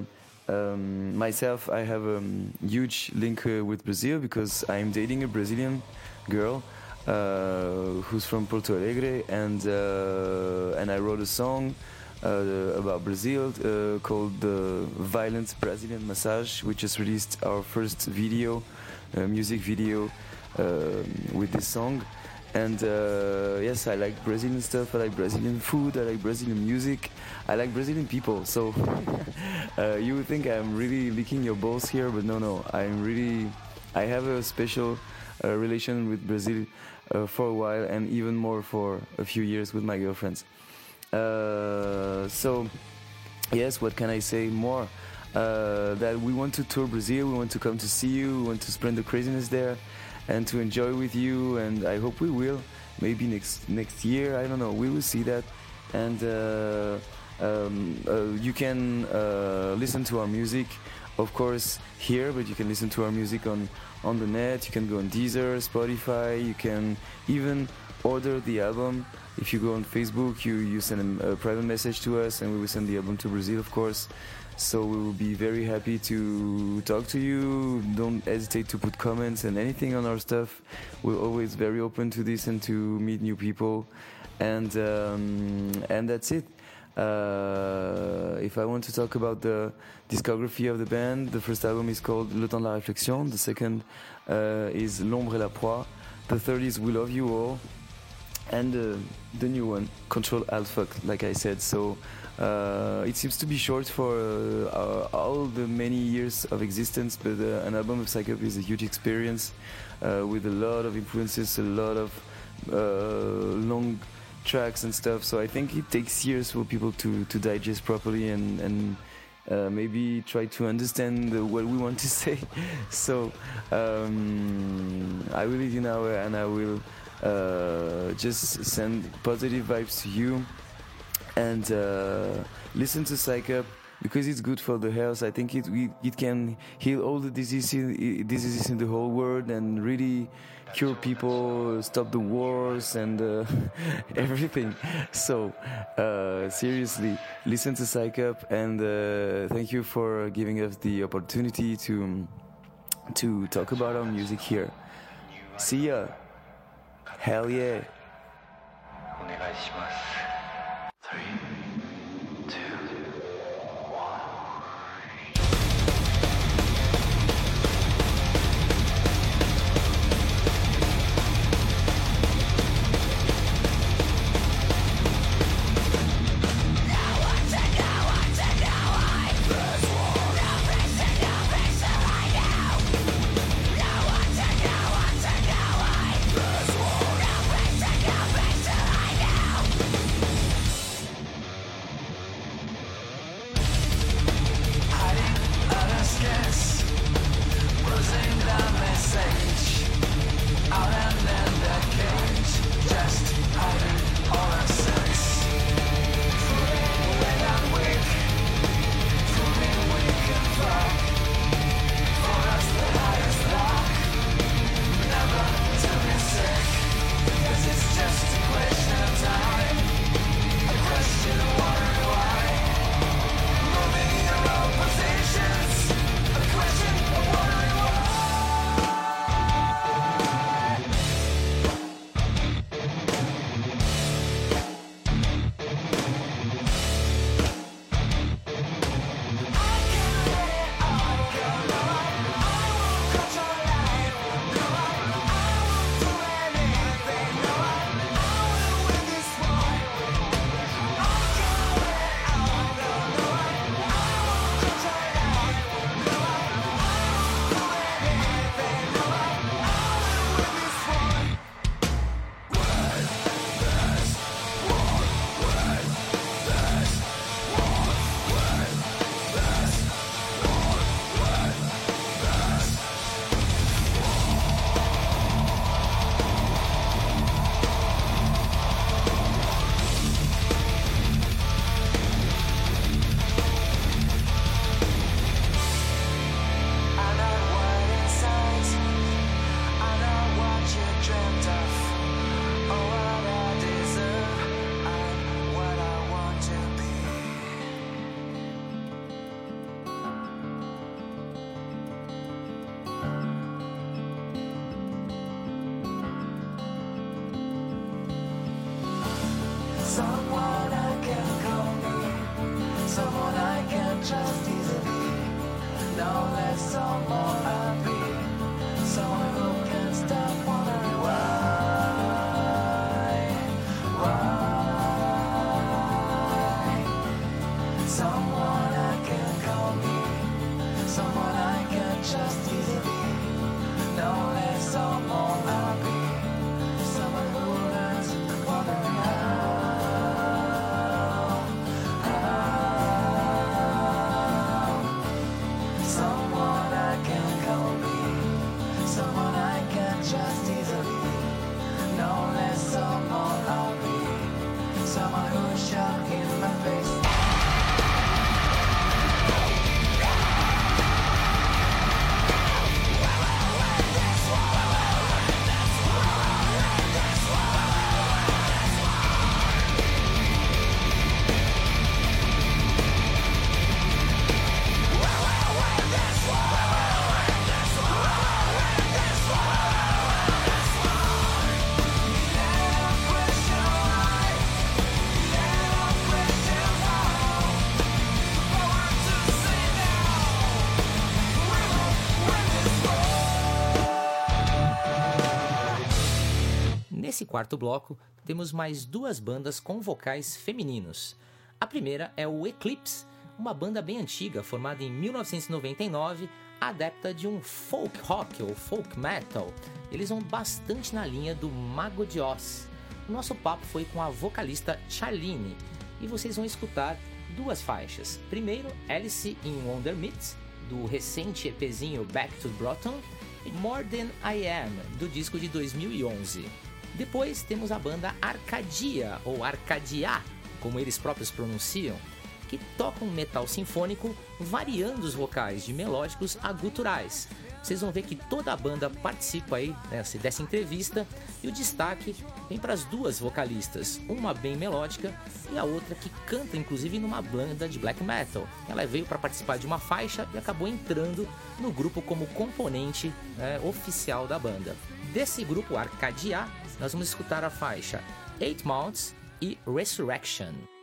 um, myself, I have a huge link uh, with Brazil because I'm dating a Brazilian girl who's from Porto Alegre, and uh, and I wrote a song uh, about Brazil uh, called "The Violent Brazilian Massage," which just released our first video, uh, music video, um with this song. And uh, yes, I like Brazilian stuff. I like Brazilian food. I like Brazilian music. I like Brazilian people. So uh, you would think I'm really licking your balls here, but no, no. I'm really. I have a special uh, relation with Brazil uh, for a while, and even more for a few years with my girlfriends. Uh, so yes, what can I say more? Uh, that we want to tour Brazil. We want to come to see you. We want to spread the craziness there and to enjoy with you and I hope we will maybe next next year I don't know we will see that and uh, um, uh, you can uh, listen to our music of course here but you can listen to our music on on the net you can go on Deezer Spotify you can even order the album if you go on Facebook you you send a, private message to us and we will send the album to Brazil of course so we will be very happy to talk to you. Don't hesitate to put comments and anything on our stuff. We're always very open to this and to meet new people. And um, and that's it. Uh, if I want to talk about the discography of the band, the first album is called Le Temps de la Réflexion. The second uh, is L'Ombre et la Proie. The third is We Love You All. And uh, the new one, Control Fuck, like I said. So uh, it seems to be short for uh, uh, all the many years of existence, but an album of Psykup is a huge experience with a lot of influences, a lot of long tracks and stuff. So I think it takes years for people to, to digest properly and, and uh, maybe try to understand the, what we want to say. so um, I will leave you now and I will uh, just send positive vibes to you and uh, listen to Psykup. because it's good for the health. I think it it, can heal all the diseases diseases in the whole world and really cure people, stop the wars and uh, everything. So uh, seriously, listen to Psykup and uh, thank you for giving us the opportunity to to talk about our music here. See ya. Hell yeah. Quarto bloco, temos mais duas bandas com vocais femininos. A primeira é o Eclipse, uma banda bem antiga, formada em 1999, adepta de um folk rock ou folk metal. Eles vão bastante na linha do Mago de Oz. O nosso papo foi com a vocalista Charlene e vocês vão escutar duas faixas. Primeiro, Alice in Wonder Meats, do recente EPzinho Back to Broughton, e More Than I Am, do disco de 2011. Depois temos a banda Arcadia, ou Arcadia, como eles próprios pronunciam, que toca um metal sinfônico variando os vocais de melódicos a guturais. Vocês vão ver que toda a banda participa aí nessa, dessa entrevista e o destaque vem para as duas vocalistas, uma bem melódica e a outra que canta inclusive numa banda de black metal. Ela veio para participar de uma faixa e acabou entrando no grupo como componente né, oficial da banda. Desse grupo Arcadia, nós vamos escutar a faixa Eight Months e Resurrection.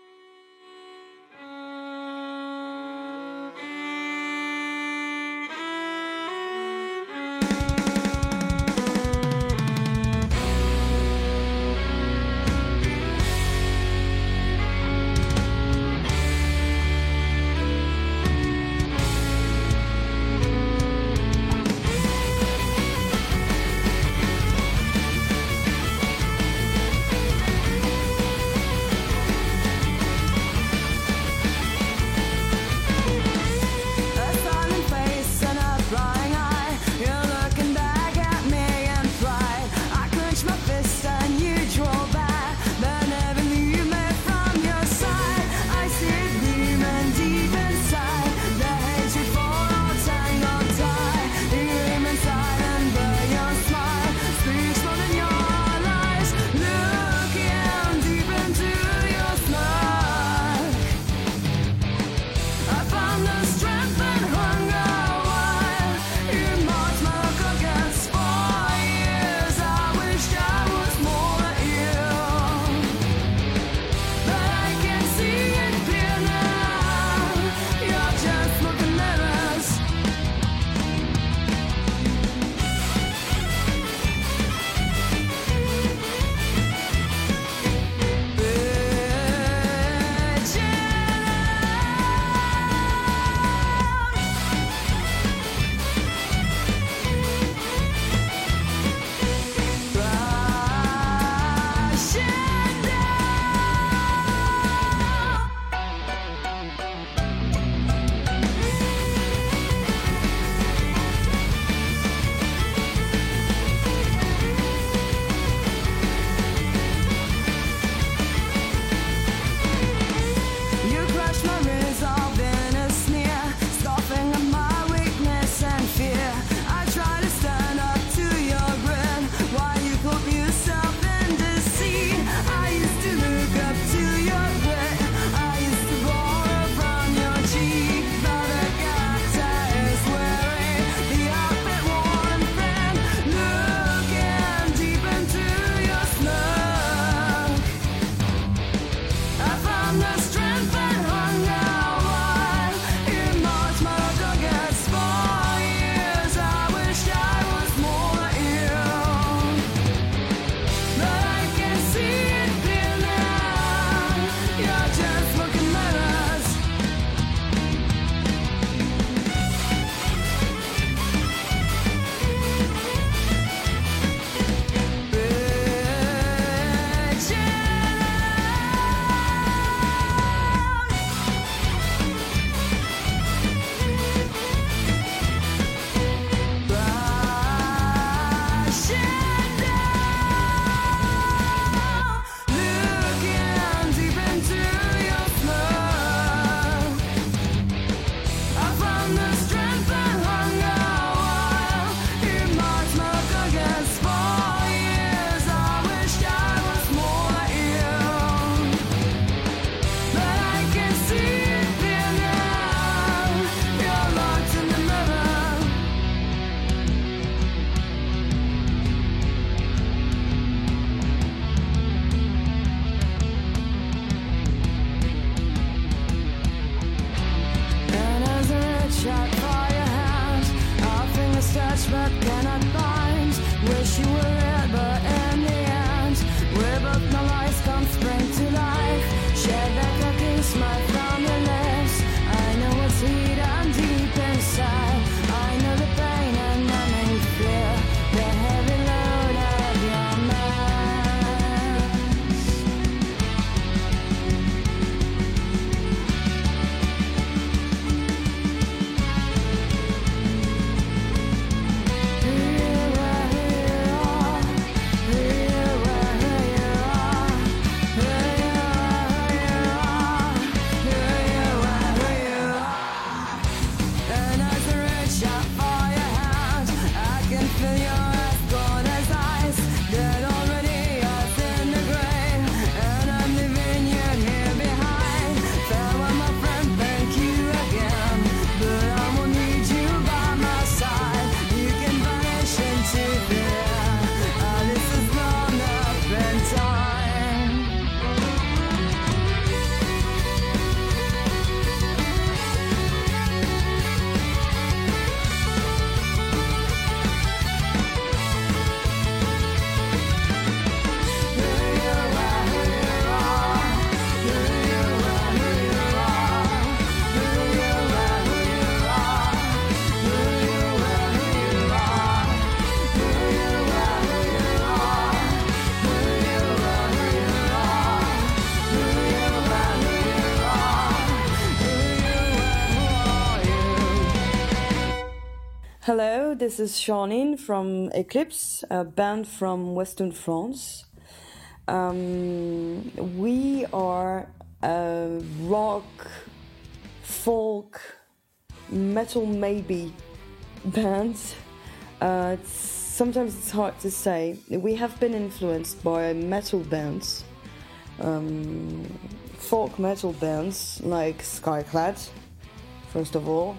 Hello, this is Shawneen from Eclipse, a band from Western France. Um, we are a rock, folk, metal maybe band. Uh, it's, sometimes it's hard to say. We have been influenced by metal bands, um, folk metal bands like Skyclad, first of all,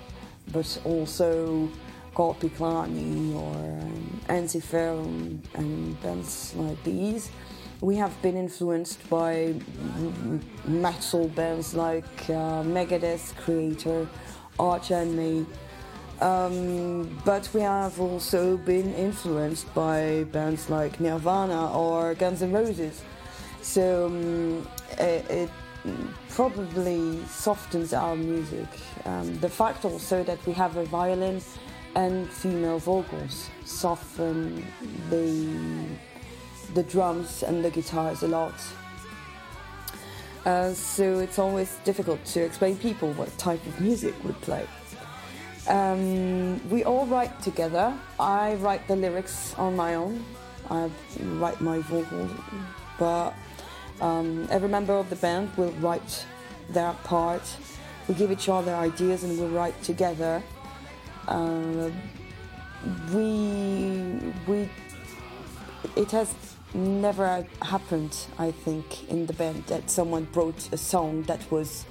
but also Korpiklaani or um, Ensiferum and bands like these. We have been influenced by metal bands like uh, Megadeth, Kreator, Arch Enemy, um, but we have also been influenced by bands like Nirvana or Guns N' Roses. So um, it, it probably softens our music. Um, the fact also that we have a violin and female vocals soften the the drums and the guitars a lot. Uh, so it's always difficult to explain people what type of music we play. Um, we all write together. I write the lyrics on my own. I write my vocals, but um, every member of the band will write their part. We give each other ideas and we write together. Uh, we we it has never happened, I think, in the band that someone wrote a song that was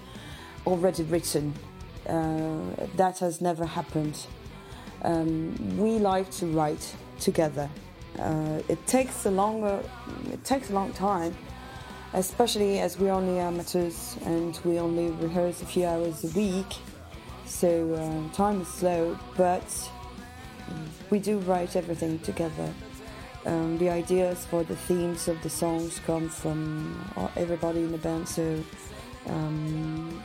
already written. Uh, that has never happened. Um, we like to write together. Uh, it takes a longer, it takes a long time, especially as we're only amateurs and we only rehearse a few hours a week. So uh, time is slow, but we do write everything together. Um, the ideas for the themes of the songs come from everybody in the band, so um,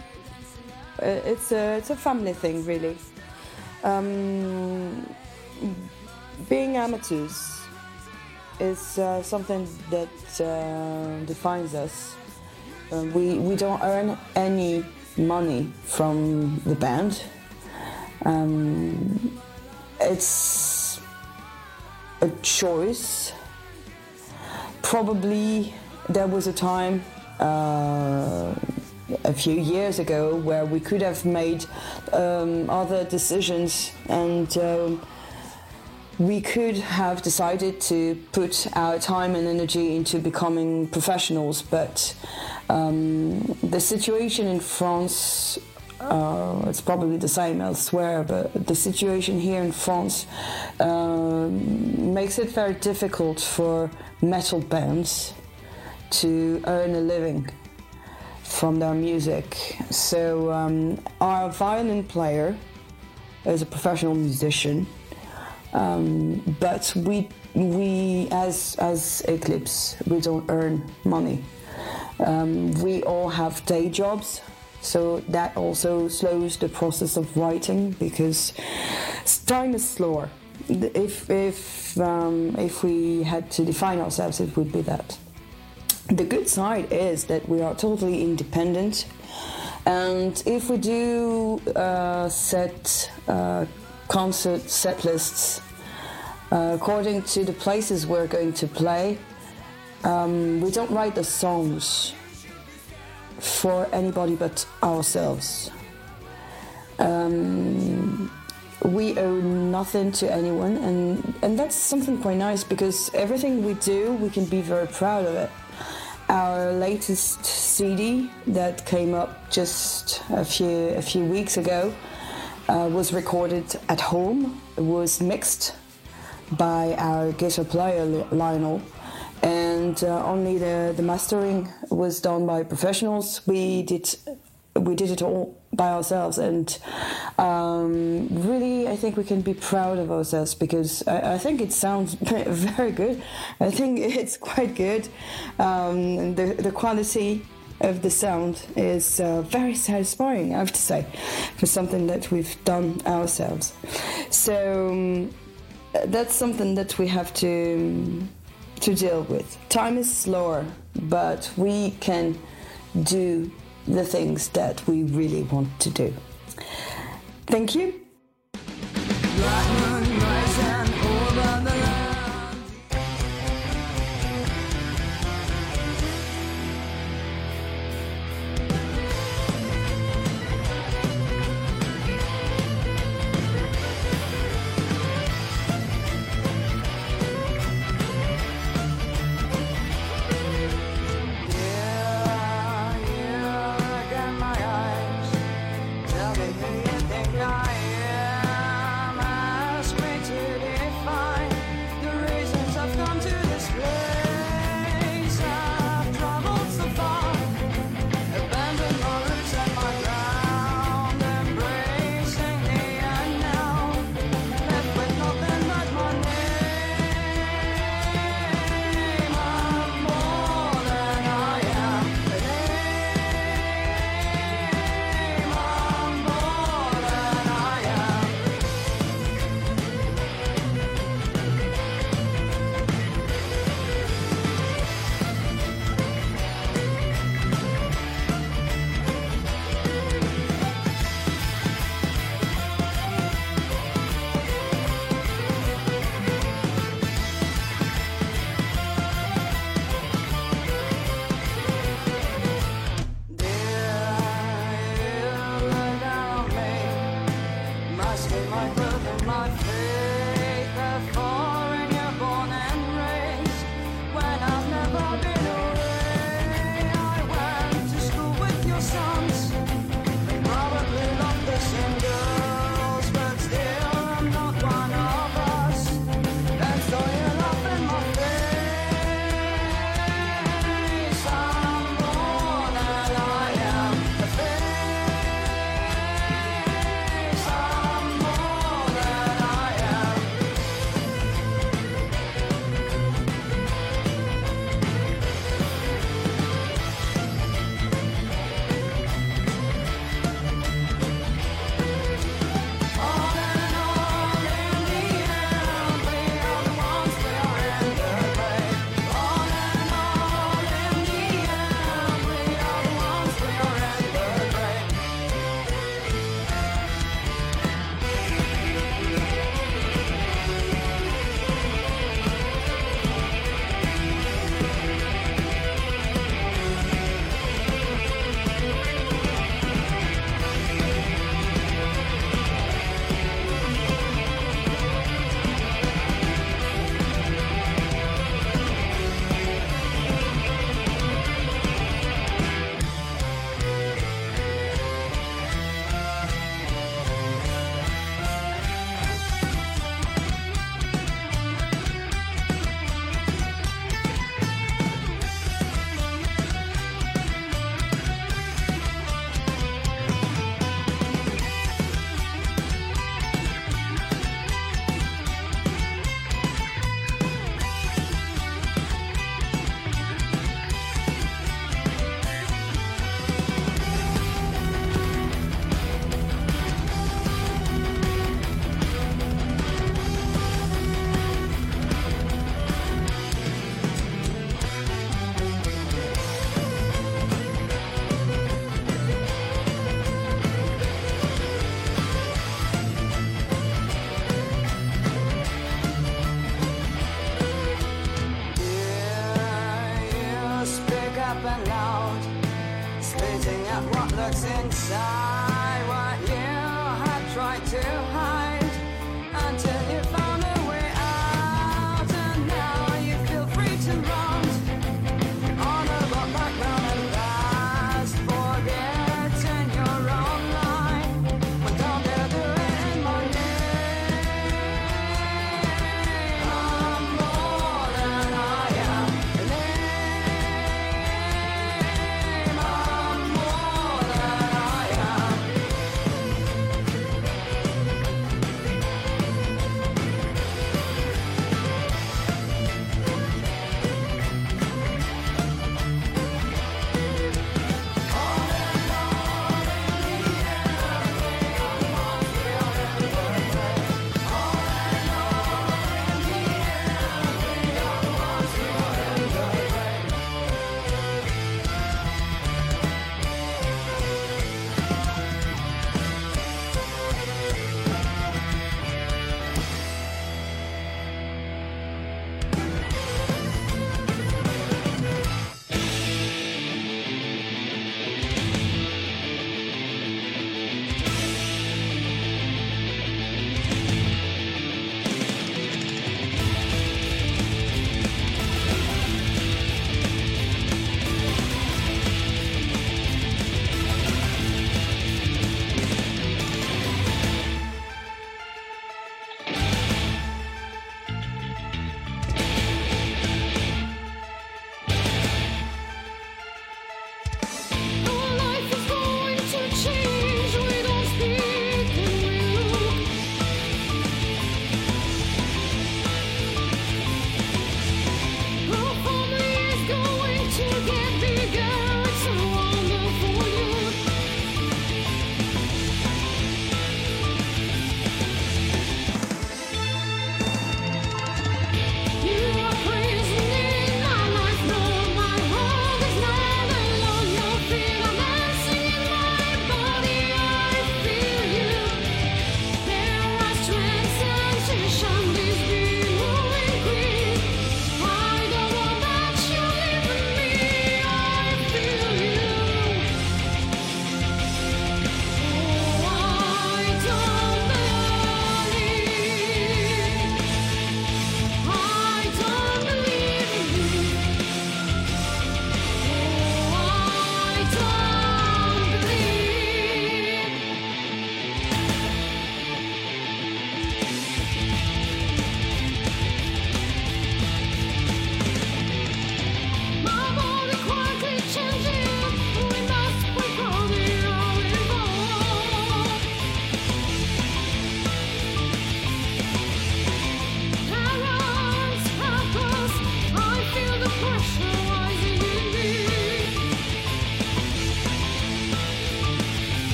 it's a it's a family thing, really. Um, being amateurs is uh, something that uh, defines us. Uh, we we don't earn any money from the band. Um, it's a choice. Probably there was a time uh, a few years ago where we could have made um, other decisions and um, we could have decided to put our time and energy into becoming professionals, but um, the situation in France uh, it's probably the same elsewhere, but the situation here in France um, makes it very difficult for metal bands to earn a living from their music. So um, our violin player is a professional musician, um, but we we as as Eclipse we don't earn money. Um, we all have day jobs. So that also slows the process of writing because time is slower. If if um, if we had to define ourselves, it would be that. The good side is that we are totally independent, and if we do uh, set uh, concert set lists uh, according to the places we're going to play, um, we don't write the songs for anybody but ourselves. Um, we owe nothing to anyone, and, and that's something quite nice because everything we do, we can be very proud of it. Our latest CD that came up just a few a few weeks ago uh, was recorded at home. It was mixed by our guitar player Lionel, and uh, only the, the mastering was done by professionals. We did we did it all by ourselves, and um, really, I think we can be proud of ourselves because I, I think it sounds very good. I think it's quite good. Um, the the quality of the sound is uh, very satisfying, I have to say, for something that we've done ourselves. So um, that's something that we have to to deal with. Time is slower, but we can do the things that we really want to do. Thank you.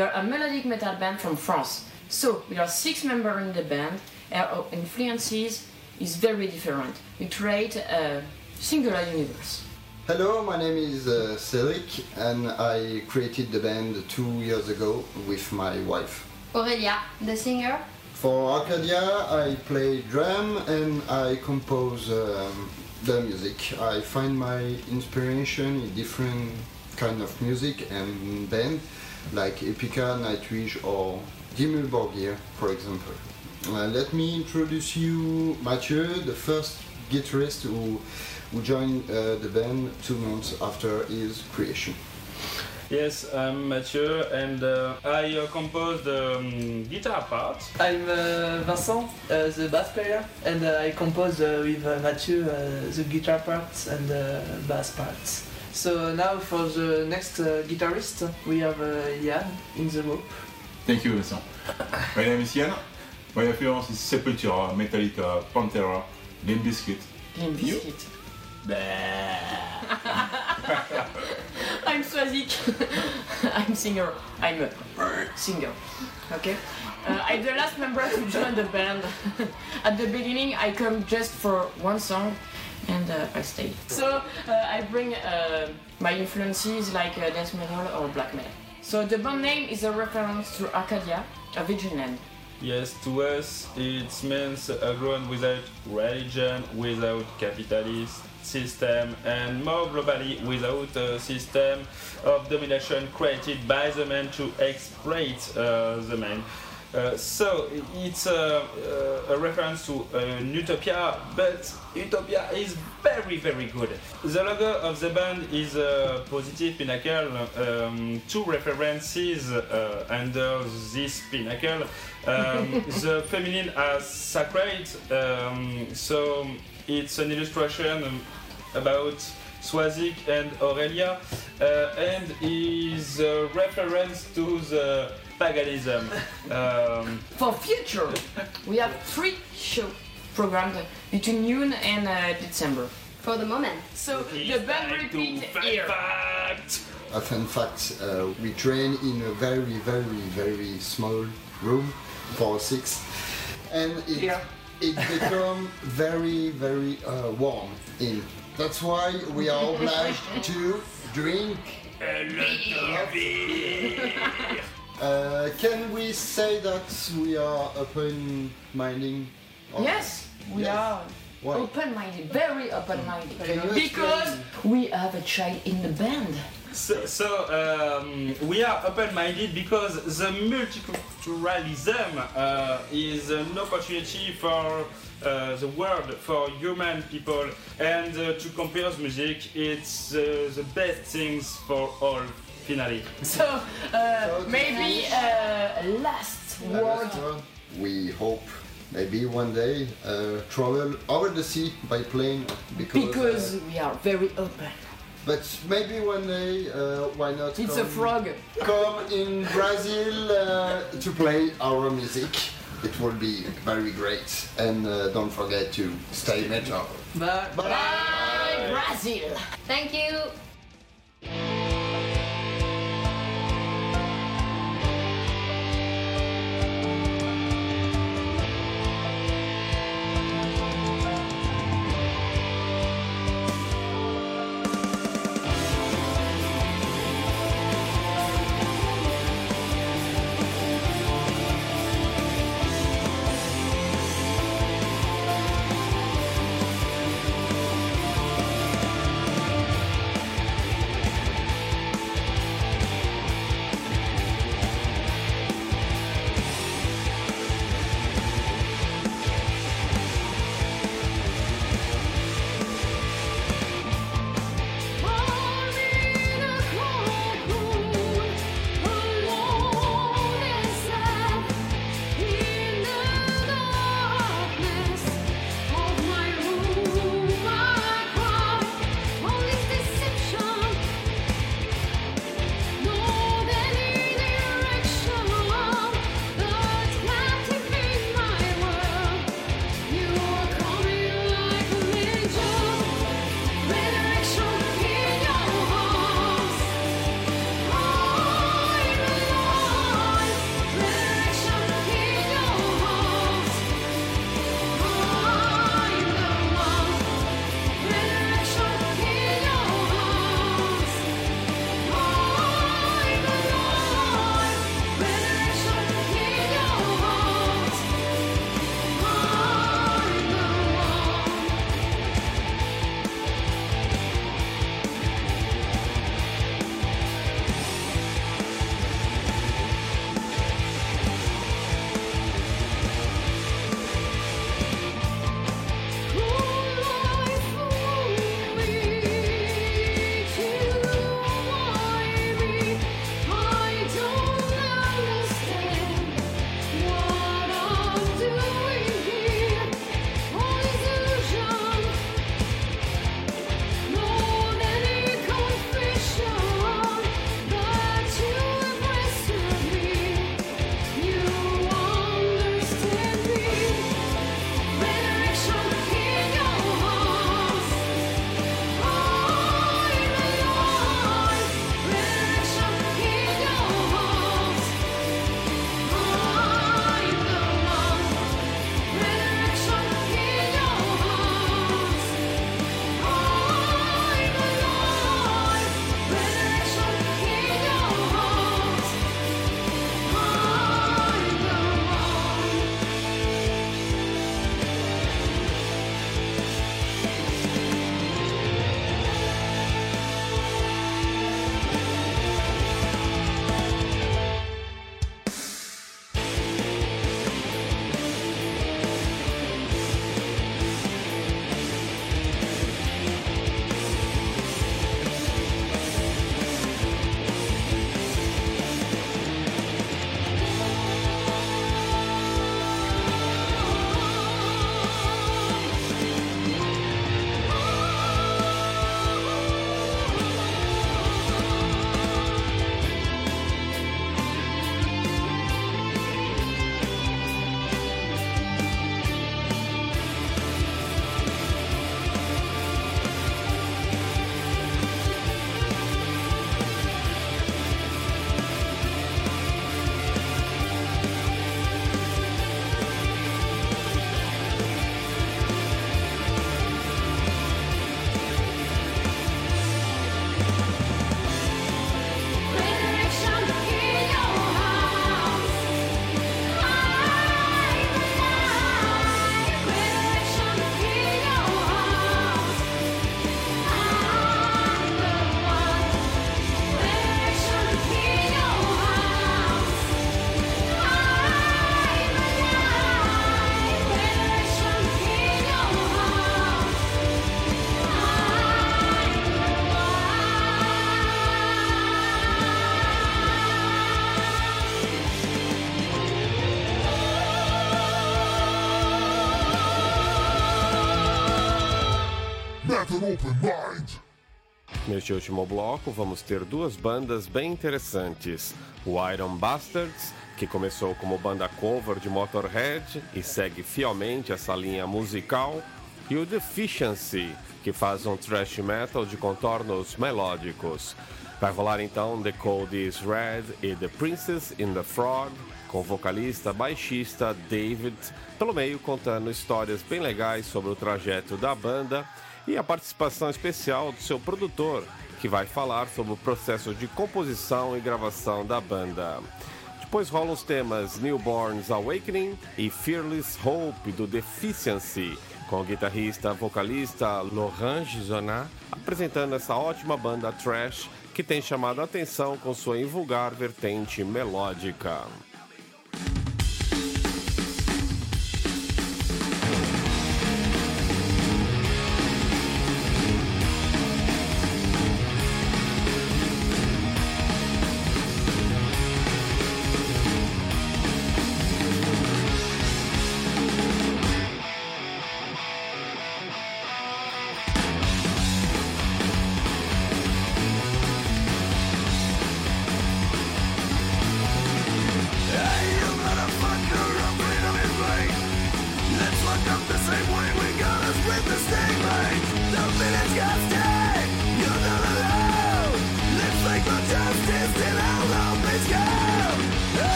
We are a melodic metal band from France. So we are six members in the band. Our influences is very different. We create a singular universe. Hello, my name is uh, Cedric and I created the band two years ago with my wife. Aurelia, the singer. For Arcadia, I play drum and I compose um, the music. I find my inspiration in different kind of music and band, like Epica, Nightwish or Dimmu Borgir, for example. Uh, let me introduce you Mathieu, the first guitarist who, who joined uh, the band two months after his creation. Yes, I'm Mathieu and uh, I uh, compose the um, guitar part. I'm uh, Vincent, uh, the bass player, and uh, I compose uh, with uh, Mathieu uh, the guitar parts and the bass parts. So now for the next uh, guitarist, we have uh, Yann in the group. Thank you, Vincent. My name is Yann. My influence is Sepultura, Metallica, Pantera, Limp Bizkit. Limp Bizkit. I'm Swazik. I'm singer. I'm a singer. Okay. Uh, I'm the last member to join the band. At the beginning, I come just for one song, and uh, I stay. So uh, I bring uh, my influences like uh, dance metal or black metal. So the band name is a reference to Arcadia, a virgin land. Yes, to us it means a ground without religion, without capitalist system, and more globally without a system of domination created by the man to exploit uh, the man. Uh, so it's a, a reference to an utopia, but utopia is very very good. The logo of the band is a positive pentacle. Um, two references uh, under this pentacle. Um, the feminine as sacred. Um, so it's an illustration about Swazik and Aurelia, uh, and is a reference to the paganism. Um, For future, we have three shows programmed between June and uh, December. For the moment. So the band repeat here. A fun fact, uh, we train in a very, very, very small room for six, and it, Yeah. it become very, very uh, warm in. That's why we are obliged to drink A lot of beer. Uh, can we say that we are open-minded? Yes, we Yes. are Why? open-minded, very open-minded. Can Because we have a child in the band. So, so um, we are open-minded because the multiculturalism uh, is an opportunity for uh, the world, for human people, and uh, to compose music, it's uh, the best things for all, finally. So uh, maybe uh, last word. We hope maybe one day uh, travel over the sea by plane because. Because uh, we are very open. but maybe one day, uh, why not? It's a frog. Come in Brazil uh, to play our music. It will be very great. And uh, don't forget to stay metal. Bye. Bye, Brazil. Thank you. Neste último bloco, vamos ter duas bandas bem interessantes: o Iron Bastards, que começou como banda cover de Motorhead e segue fielmente essa linha musical, e o Deficiency, que faz um thrash metal de contornos melódicos. Vai rolar então The Cold is Red e The Princess in the Frog, com vocalista baixista David, pelo meio contando histórias bem legais sobre o trajeto da banda e a participação especial do seu produtor, que vai falar sobre o processo de composição e gravação da banda. Depois rolam os temas Newborn's Awakening e Fearless Hope do Deficiency, com o guitarrista vocalista Laurent Gizonat apresentando essa ótima banda trash que tem chamado a atenção com sua invulgar vertente melódica.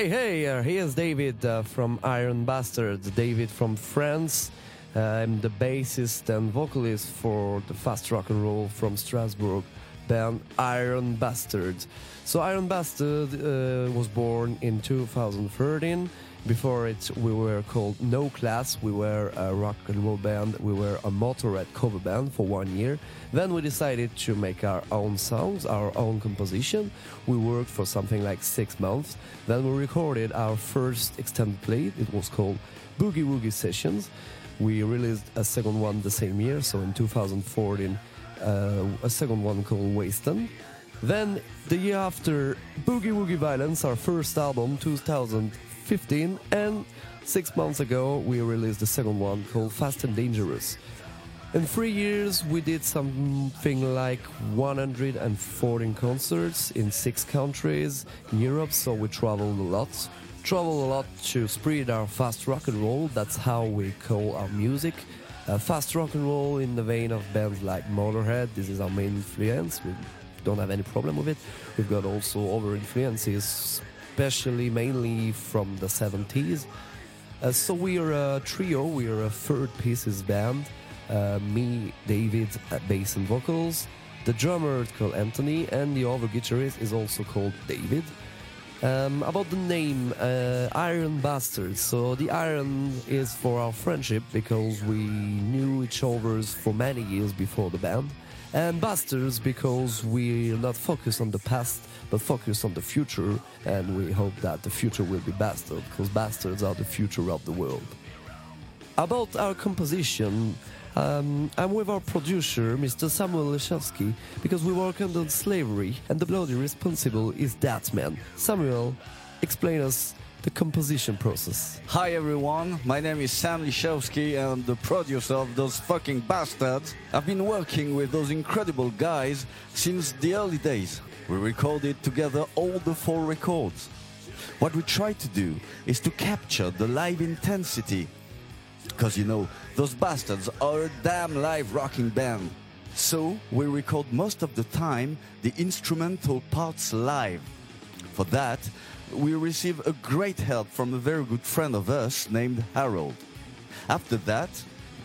Hey, hey, uh, here's David uh, from Iron Bastards. David from France. Uh, I'm the bassist and vocalist for the fast rock and roll from Strasbourg band Iron Bastards. So, Iron Bastard uh, was born in 2013. Before it, we were called No Class. We were a rock and roll band. We were a Motorhead cover band for one year. Then we decided to make our own songs, our own composition. We worked for something like six months. Then we recorded our first extended play. It was called Boogie Woogie Sessions. We released a second one the same year, so in 2014, uh, a second one called Wasted. Then the year after, Boogie Woogie Violence, our first album, 2015, and six months ago we released the second one called Fast and Dangerous. In three years, we did something like 114 concerts in six countries in Europe, so we traveled a lot. Traveled a lot to spread our fast rock and roll, that's how we call our music. Uh, fast rock and roll in the vein of bands like Motorhead, this is our main influence. We don't have any problem with it. We've got also other influences, especially mainly from the 70s. Uh, so we are a trio, we are a third pieces band. Uh, me, David, at bass and vocals. The drummer is called Anthony, and the other guitarist is also called David. Um, about the name, uh, Iron Bastards. So the iron is for our friendship because we knew each other for many years before the band. And Bastards because we're not focused on the past but focused on the future and we hope that the future will be bastard because bastards are the future of the world. About our composition, um, I'm with our producer, Mr. Samuel Leszewski, because we work under slavery, and the bloody responsible is that man. Samuel, explain us the composition process. Hi everyone, my name is Sam Liszewski and I'm the producer of those fucking bastards. I've been working with those incredible guys since the early days. We recorded together all the four records. What we try to do is to capture the live intensity. Because you know, those bastards are a damn live rocking band. So we record most of the time the instrumental parts live. For that, we receive a great help from a very good friend of us named Harold. After that,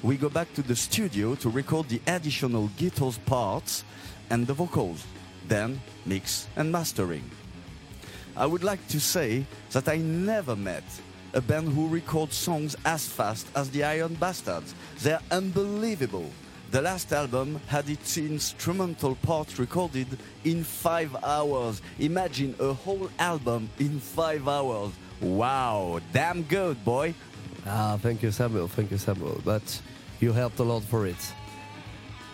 we go back to the studio to record the additional guitars parts and the vocals, then mix and mastering. I would like to say that I never met a band who records songs as fast as the Iron Bastards. They're unbelievable. The last album had its instrumental parts recorded in five hours. Imagine a whole album in five hours. Wow, damn good, boy. Ah, thank you, Samuel. Thank you, Samuel. But you helped a lot for it.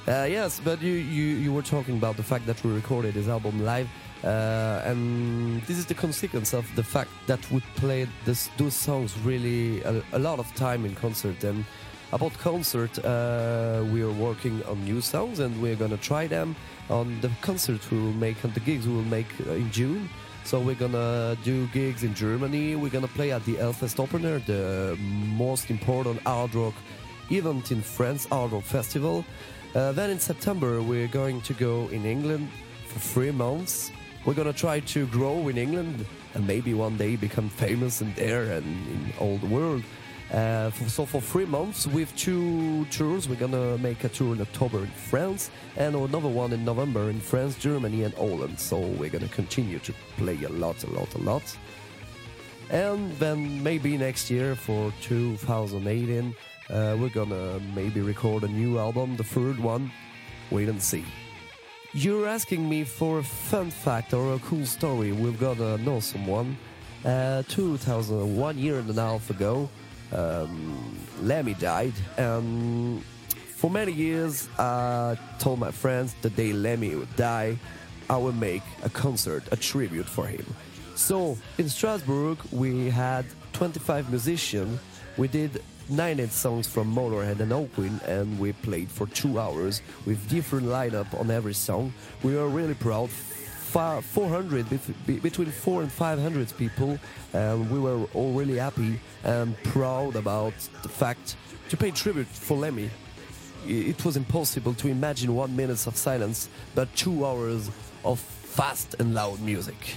Uh, yes, but you, you, you were talking about the fact that we recorded this album live, uh, and this is the consequence of the fact that we played this, those songs really a, a lot of time in concert. And about concert, uh, we are working on new songs, and we're gonna try them on the concert we will make, and the gigs we will make uh, in June. So we're gonna do gigs in Germany. We're gonna play at the Hellfest Opener, the most important hard rock event in France, hard rock festival. Uh, then in September we're going to go in England for three months. We're gonna try to grow in England and maybe one day become famous in there and in all the world. Uh, for, so for three months with two tours, we're gonna make a tour in October in France and another one in November in France, Germany, and Holland. So we're gonna continue to play a lot, a lot, a lot. And then maybe next year for 2018, uh, we're gonna maybe record a new album, the third one. Wait and see. You're asking me for a fun fact or a cool story. We've got an awesome one. Uh, 2000, one year and a half ago, um, Lemmy died. And for many years, I told my friends the day Lemmy would die, I will make a concert, a tribute for him. So in Strasbourg, we had 25 musicians. We did 90 songs from Motorhead and Hawkwind, and we played for two hours with different lineup on every song. We were really proud. Fa- 400 between 4 and 500 people and we were all really happy and proud about the fact to pay tribute for Lemmy it was impossible to imagine one minute of silence but two hours of fast and loud music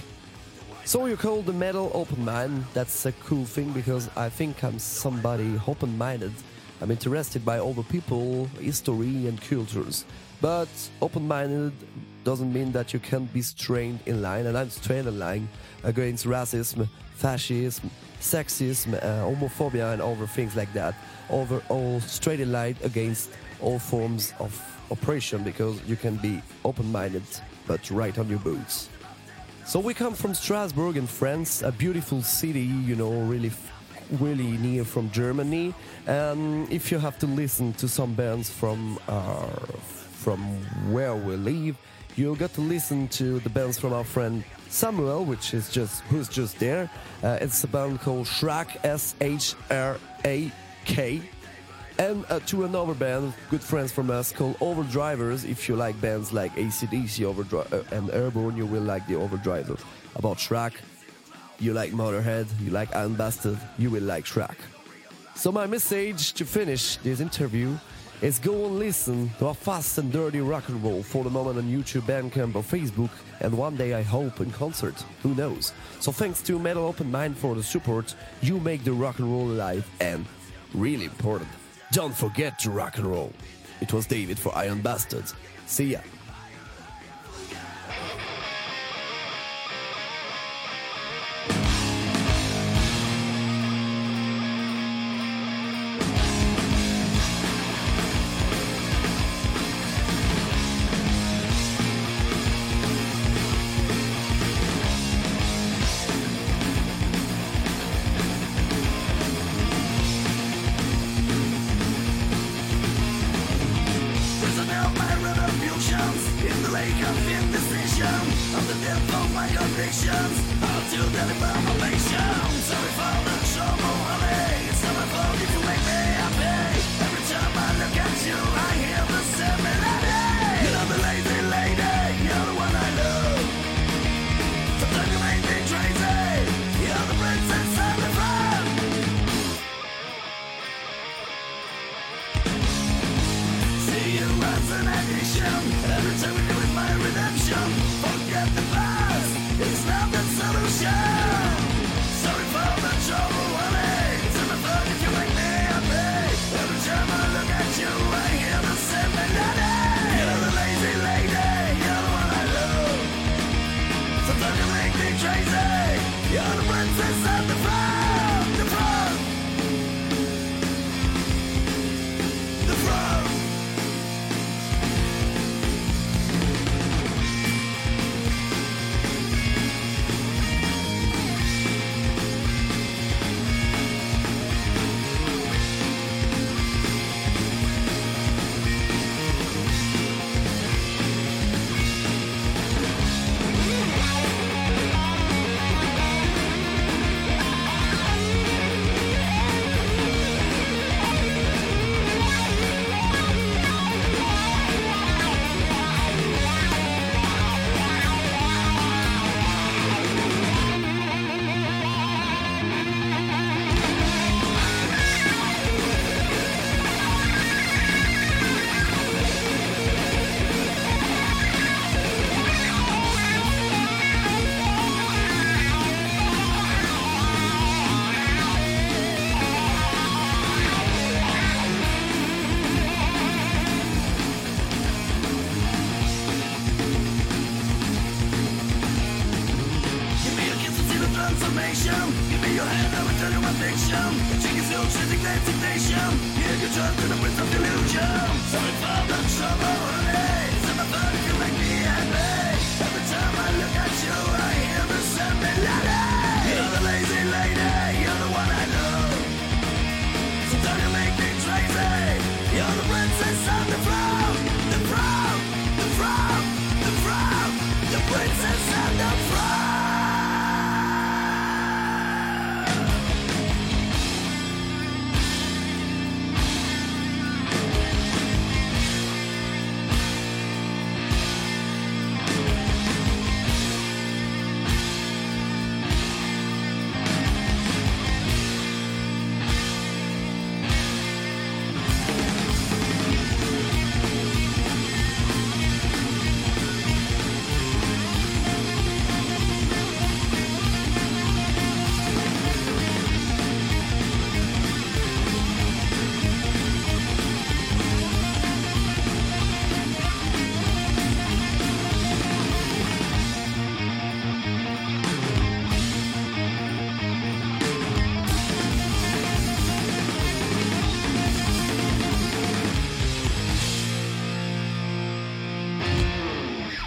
So you call the metal open mind. That's a cool thing because I think I'm somebody open minded. I'm interested by all the people, history, and cultures. But open minded doesn't mean that you can't be strained in line, and I'm strained in line against racism, fascism, sexism, uh, homophobia, and other things like that. Overall, straight in line against all forms of oppression because you can be open minded but right on your boots. So we come from Strasbourg in France, a beautiful city, you know, really, really near from Germany. And if you have to listen to some bands from uh, from where we live, you got to listen to the bands from our friend Samuel, which is just who's just there. Uh, it's a band called Shrak, S H R A K and uh, to another band, good friends from us, called Overdrivers. If you like bands like ACDC Overdri- uh, and Airborne, you will like the Overdrivers. About Shrak, you like Motorhead, you like Bastard, you will like Shrak. So my message to finish this interview is go and listen to a fast and dirty rock and roll for the moment on YouTube, Bandcamp or Facebook, and one day I hope in concert. Who knows? So thanks to Metal Open Mind for the support. You make the rock and roll alive and really important. Don't forget to rock and roll. It was David for Iron Bastards. See ya.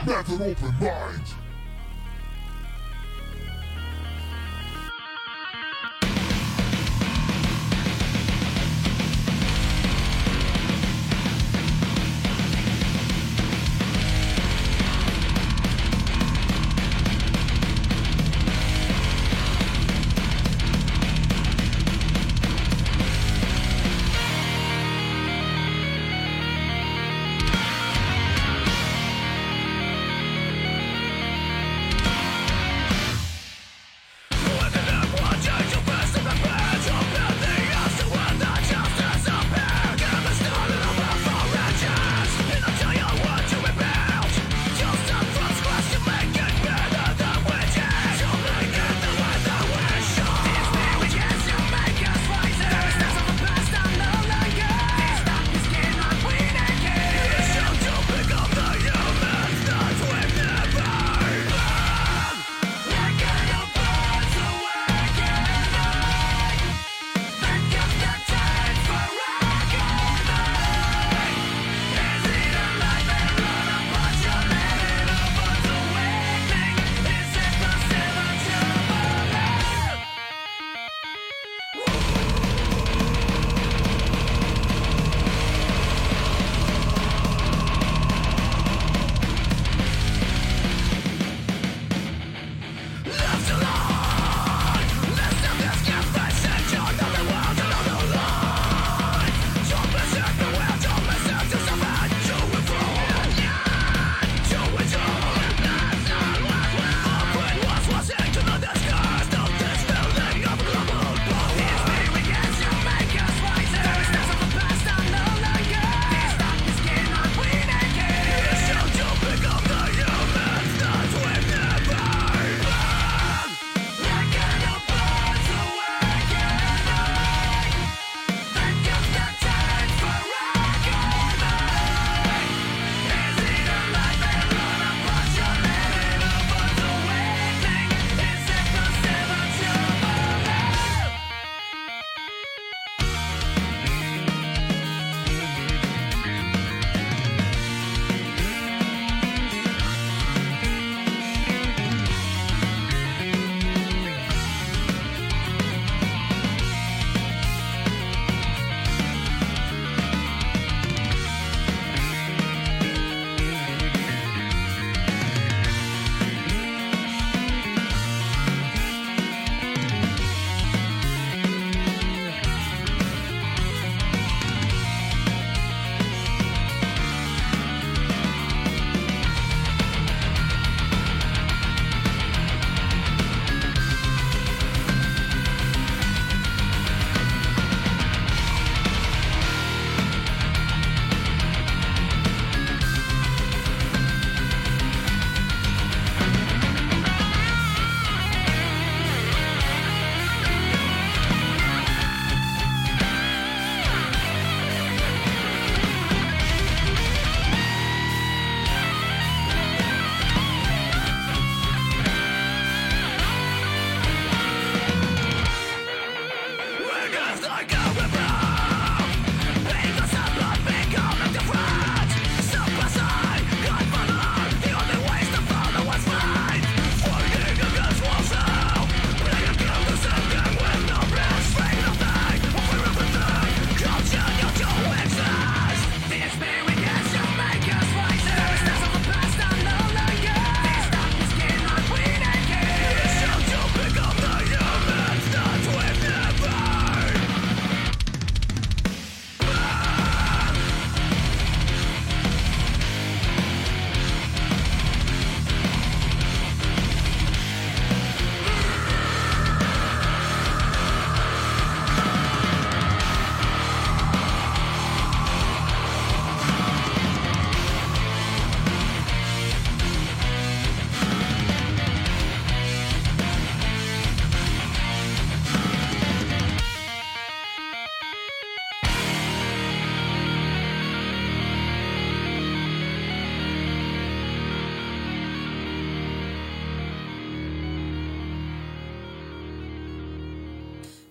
An open mind.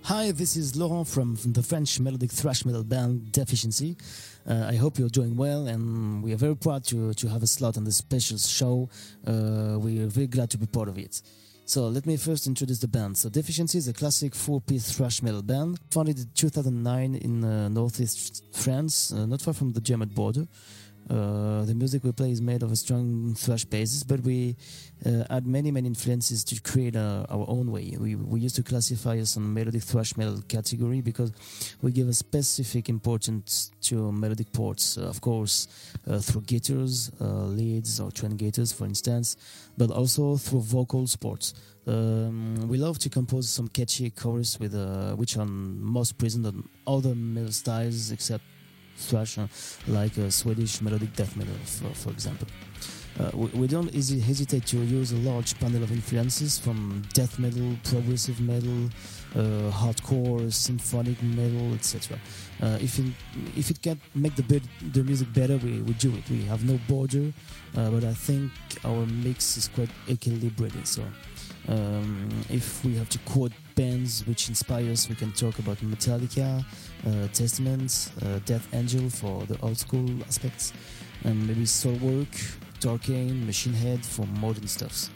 Hi, this is Laurent from, the French melodic thrash metal band Deficiency. Uh, I hope you're doing well, and we are very proud to, to have a slot on this special show. Uh, we are very glad to be part of it. So let me first introduce the band. So Deficiency is a classic four-piece thrash metal band founded in 2009 in uh, northeast France, uh, not far from the German border. Uh, the music we play is made of a strong thrash basis, but we uh, add many, many influences to create uh, our own way. We, we used to classify us on melodic thrash metal category because we give a specific importance to melodic parts, uh, of course, uh, through guitars, leads, or twin guitars, for instance, but also through vocal parts. Um, we love to compose some catchy chorus with which are most present on other metal styles except thrash, uh, like uh, Swedish melodic death metal, for, for example. Uh, we, we don't hesitate to use a large panel of influences from death metal, progressive metal, uh, hardcore, symphonic metal, etc. Uh, if it, if it can make the the music better, we, we do it. We have no border, uh, but I think our mix is quite equilibrated. So um, if we have to quote bands which inspire us, we can talk about Metallica, uh, Testament, uh, Death Angel for the old school aspects, and maybe Soilwork, Darkane, Machine Head for modern stuffs.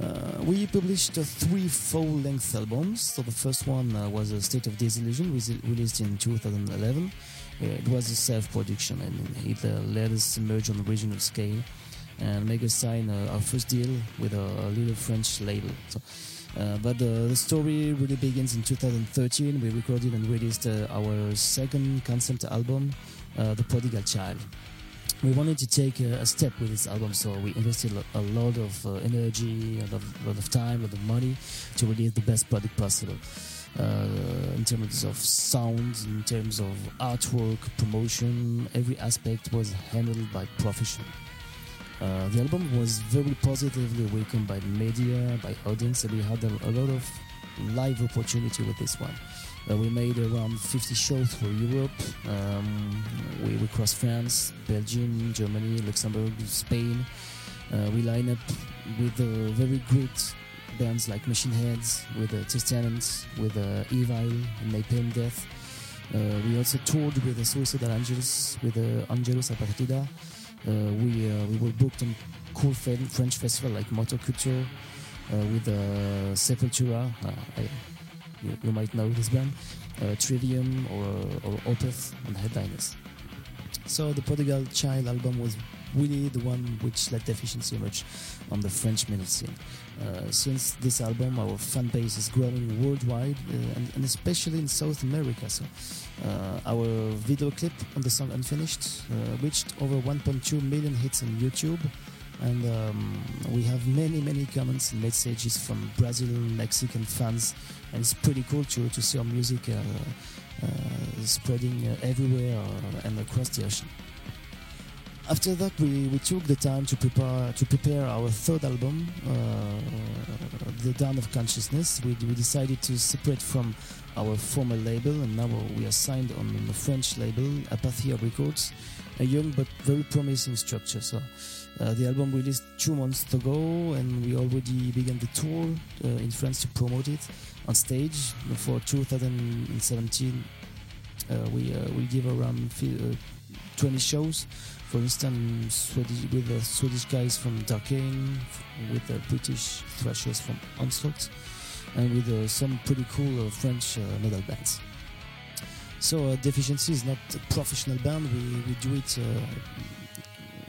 Uh, we published three full-length albums. So the first one uh, was a State of Disillusion, re- released in 2011. Uh, it was a self-production, and it let us emerge on a regional scale and make us sign uh, our first deal with a, a little French label. So, uh, but uh, the story really begins in 2013. We recorded and released uh, our second concept album, uh, The Prodigal Child. We wanted to take a, a step with this album, so we invested a, a lot of uh, energy, a lot of, lot of time, a lot of money to release the best product possible. In terms of sound, in terms of artwork, promotion, every aspect was handled by professionals. Uh, the album was very positively welcomed by the media, by audience, and we had a, a lot of live opportunity with this one. Uh, we made around 50 shows for Europe. Um, we, we crossed France, Belgium, Germany, Luxembourg, Spain. Uh, we line up with uh, very great bands like Machine Heads, with uh, Testament, with uh, Evil, Napalm Death. Uh, we also toured with the Suicidal Angels, with uh, Angelus a Uh, we uh, we were booked on cool French festival like Motocultor uh, with uh, Sepultura. Uh, I, you, you might know this band, uh, Trivium or, or Opeth and headliners. So the Prodigal Child album was really the one which let Deficiency emerge on the French metal scene. Uh, since this album, our fan base is growing worldwide uh, and, and especially in South America. So uh, our video clip on the song Unfinished uh, reached over 1.2 million hits on YouTube. And um, we have many, many comments and messages from Brazil, Mexican fans, and it's pretty cool to, to see our music uh, uh, spreading uh, everywhere uh, and across the ocean. After that, we, we took the time to prepare to prepare our third album, uh, The Dawn of Consciousness. We, we decided to separate from our former label, and now we are signed on the French label, Apathia Records, a young but very promising structure. So, uh, the album released two months ago, and we already began the tour uh, in France to promote it on stage for 2017. Uh, we uh, we give around uh, 20 shows. For instance, with the Swedish guys from Darkane, with the British thrashers from Onslaught, and with uh, some pretty cool uh, French uh, metal bands. So Deficiency is not a professional band. We, we do it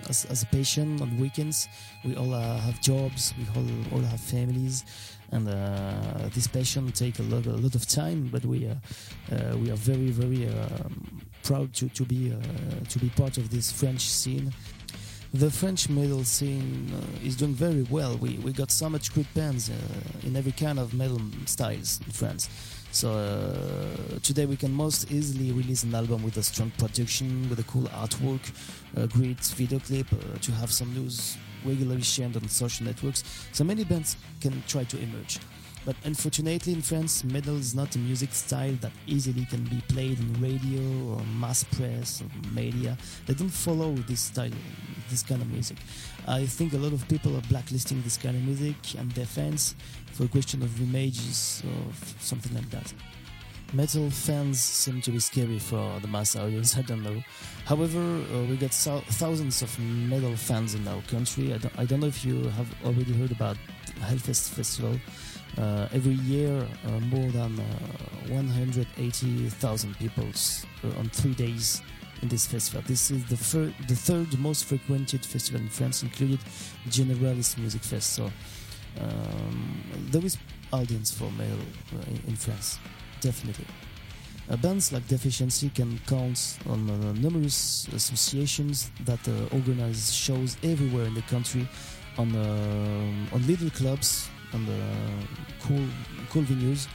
as, as a patient on weekends. We all have jobs. We all, all have families, and uh, this passion take a lot a lot of time. But we uh, uh, we are very very um, proud to, to be to be part of this French scene. The French metal scene uh, is doing very well. We, we got so much good bands uh, in every kind of metal styles in France. So uh, today we can most easily release an album with a strong production, with a cool artwork, a great video clip, uh, to have some news regularly shared on social networks. So many bands can try to emerge. But unfortunately, in France, metal is not a music style that easily can be played on radio or mass press or media. They don't follow this style, this kind of music. I think a lot of people are blacklisting this kind of music and their fans for a question of images or something like that. Metal fans seem to be scary for the mass audience, I don't know. However, uh, we got thou- thousands of metal fans in our country. I don't, I don't know if you have already heard about Hellfest Festival. Uh, every year, uh, more than uh, 180,000 people uh, on three days in this festival. This is the, fir- the third most frequented festival in France, included Generalist Music Fest. So um, there is audience for metal uh, in, France, definitely. Uh, bands like Deficiency can count on uh, numerous associations that uh, organize shows everywhere in the country on on little clubs, the cool cool venues,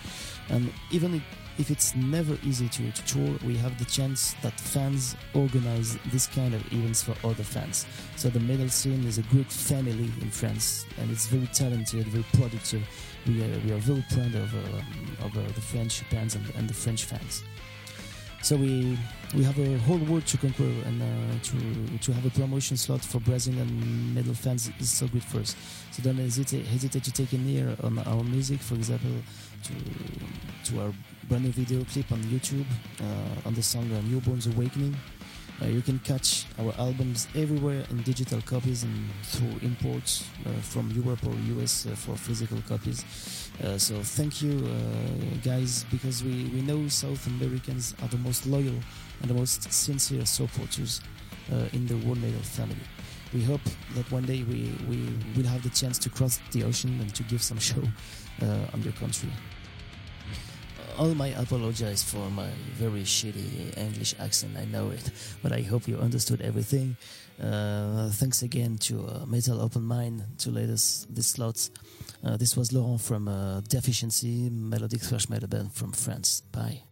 and even if, if it's never easy to, to tour, we have the chance that fans organize this kind of events for other fans. So the metal scene is a great family in France, and it's very talented, very productive. We are, we are very proud of, uh, of uh, the French bands and, and the French fans. So we we have a whole world to conquer, and uh, to to have a promotion slot for Brazilian metal fans is so good for us. So don't hesitate hesitate to take an ear on our music, for example, to to our brand new video clip on YouTube uh, on the song uh, Newborn's Awakening. Uh, you can catch our albums everywhere in digital copies and through imports uh, from Europe or US uh, for physical copies. Uh, so thank you, guys, because we, we know South Americans are the most loyal and the most sincere supporters in the world metal family. We hope that one day we, we will have the chance to cross the ocean and to give some show uh, on your country. All my apologies for my very shitty English accent, I know it, but I hope you understood everything. Uh, thanks again to uh, Metal Open Mind to let us this slots. Uh, this was Laurent from uh, Deficiency, melodic thrash metal band from France. Bye.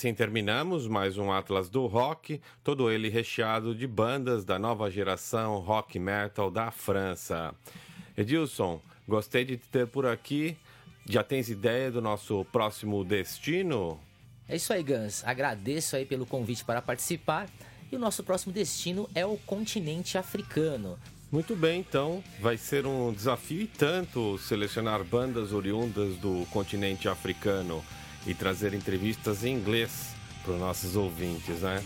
Assim terminamos mais um Atlas do Rock, todo ele recheado de bandas da nova geração rock metal da França. Edilson, gostei de te ter por aqui. Já tens ideia do nosso próximo destino? É isso aí, Gans. Agradeço aí pelo convite para participar. E o nosso próximo destino é o continente africano. Muito bem, então vai ser um desafio e tanto selecionar bandas oriundas do continente africano e trazer entrevistas em inglês para os nossos ouvintes, né?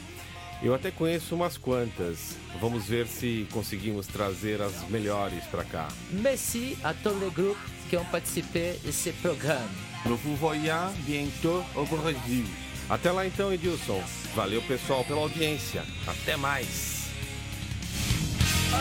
Eu até conheço umas quantas. Vamos ver se conseguimos trazer as melhores para cá. Merci à tous les groupes qui ont participé de ce programme. Nous vous voyons bientôt au Brasil. Até lá então, Edilson. Valeu, pessoal, pela audiência. Até mais. A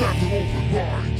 That's an.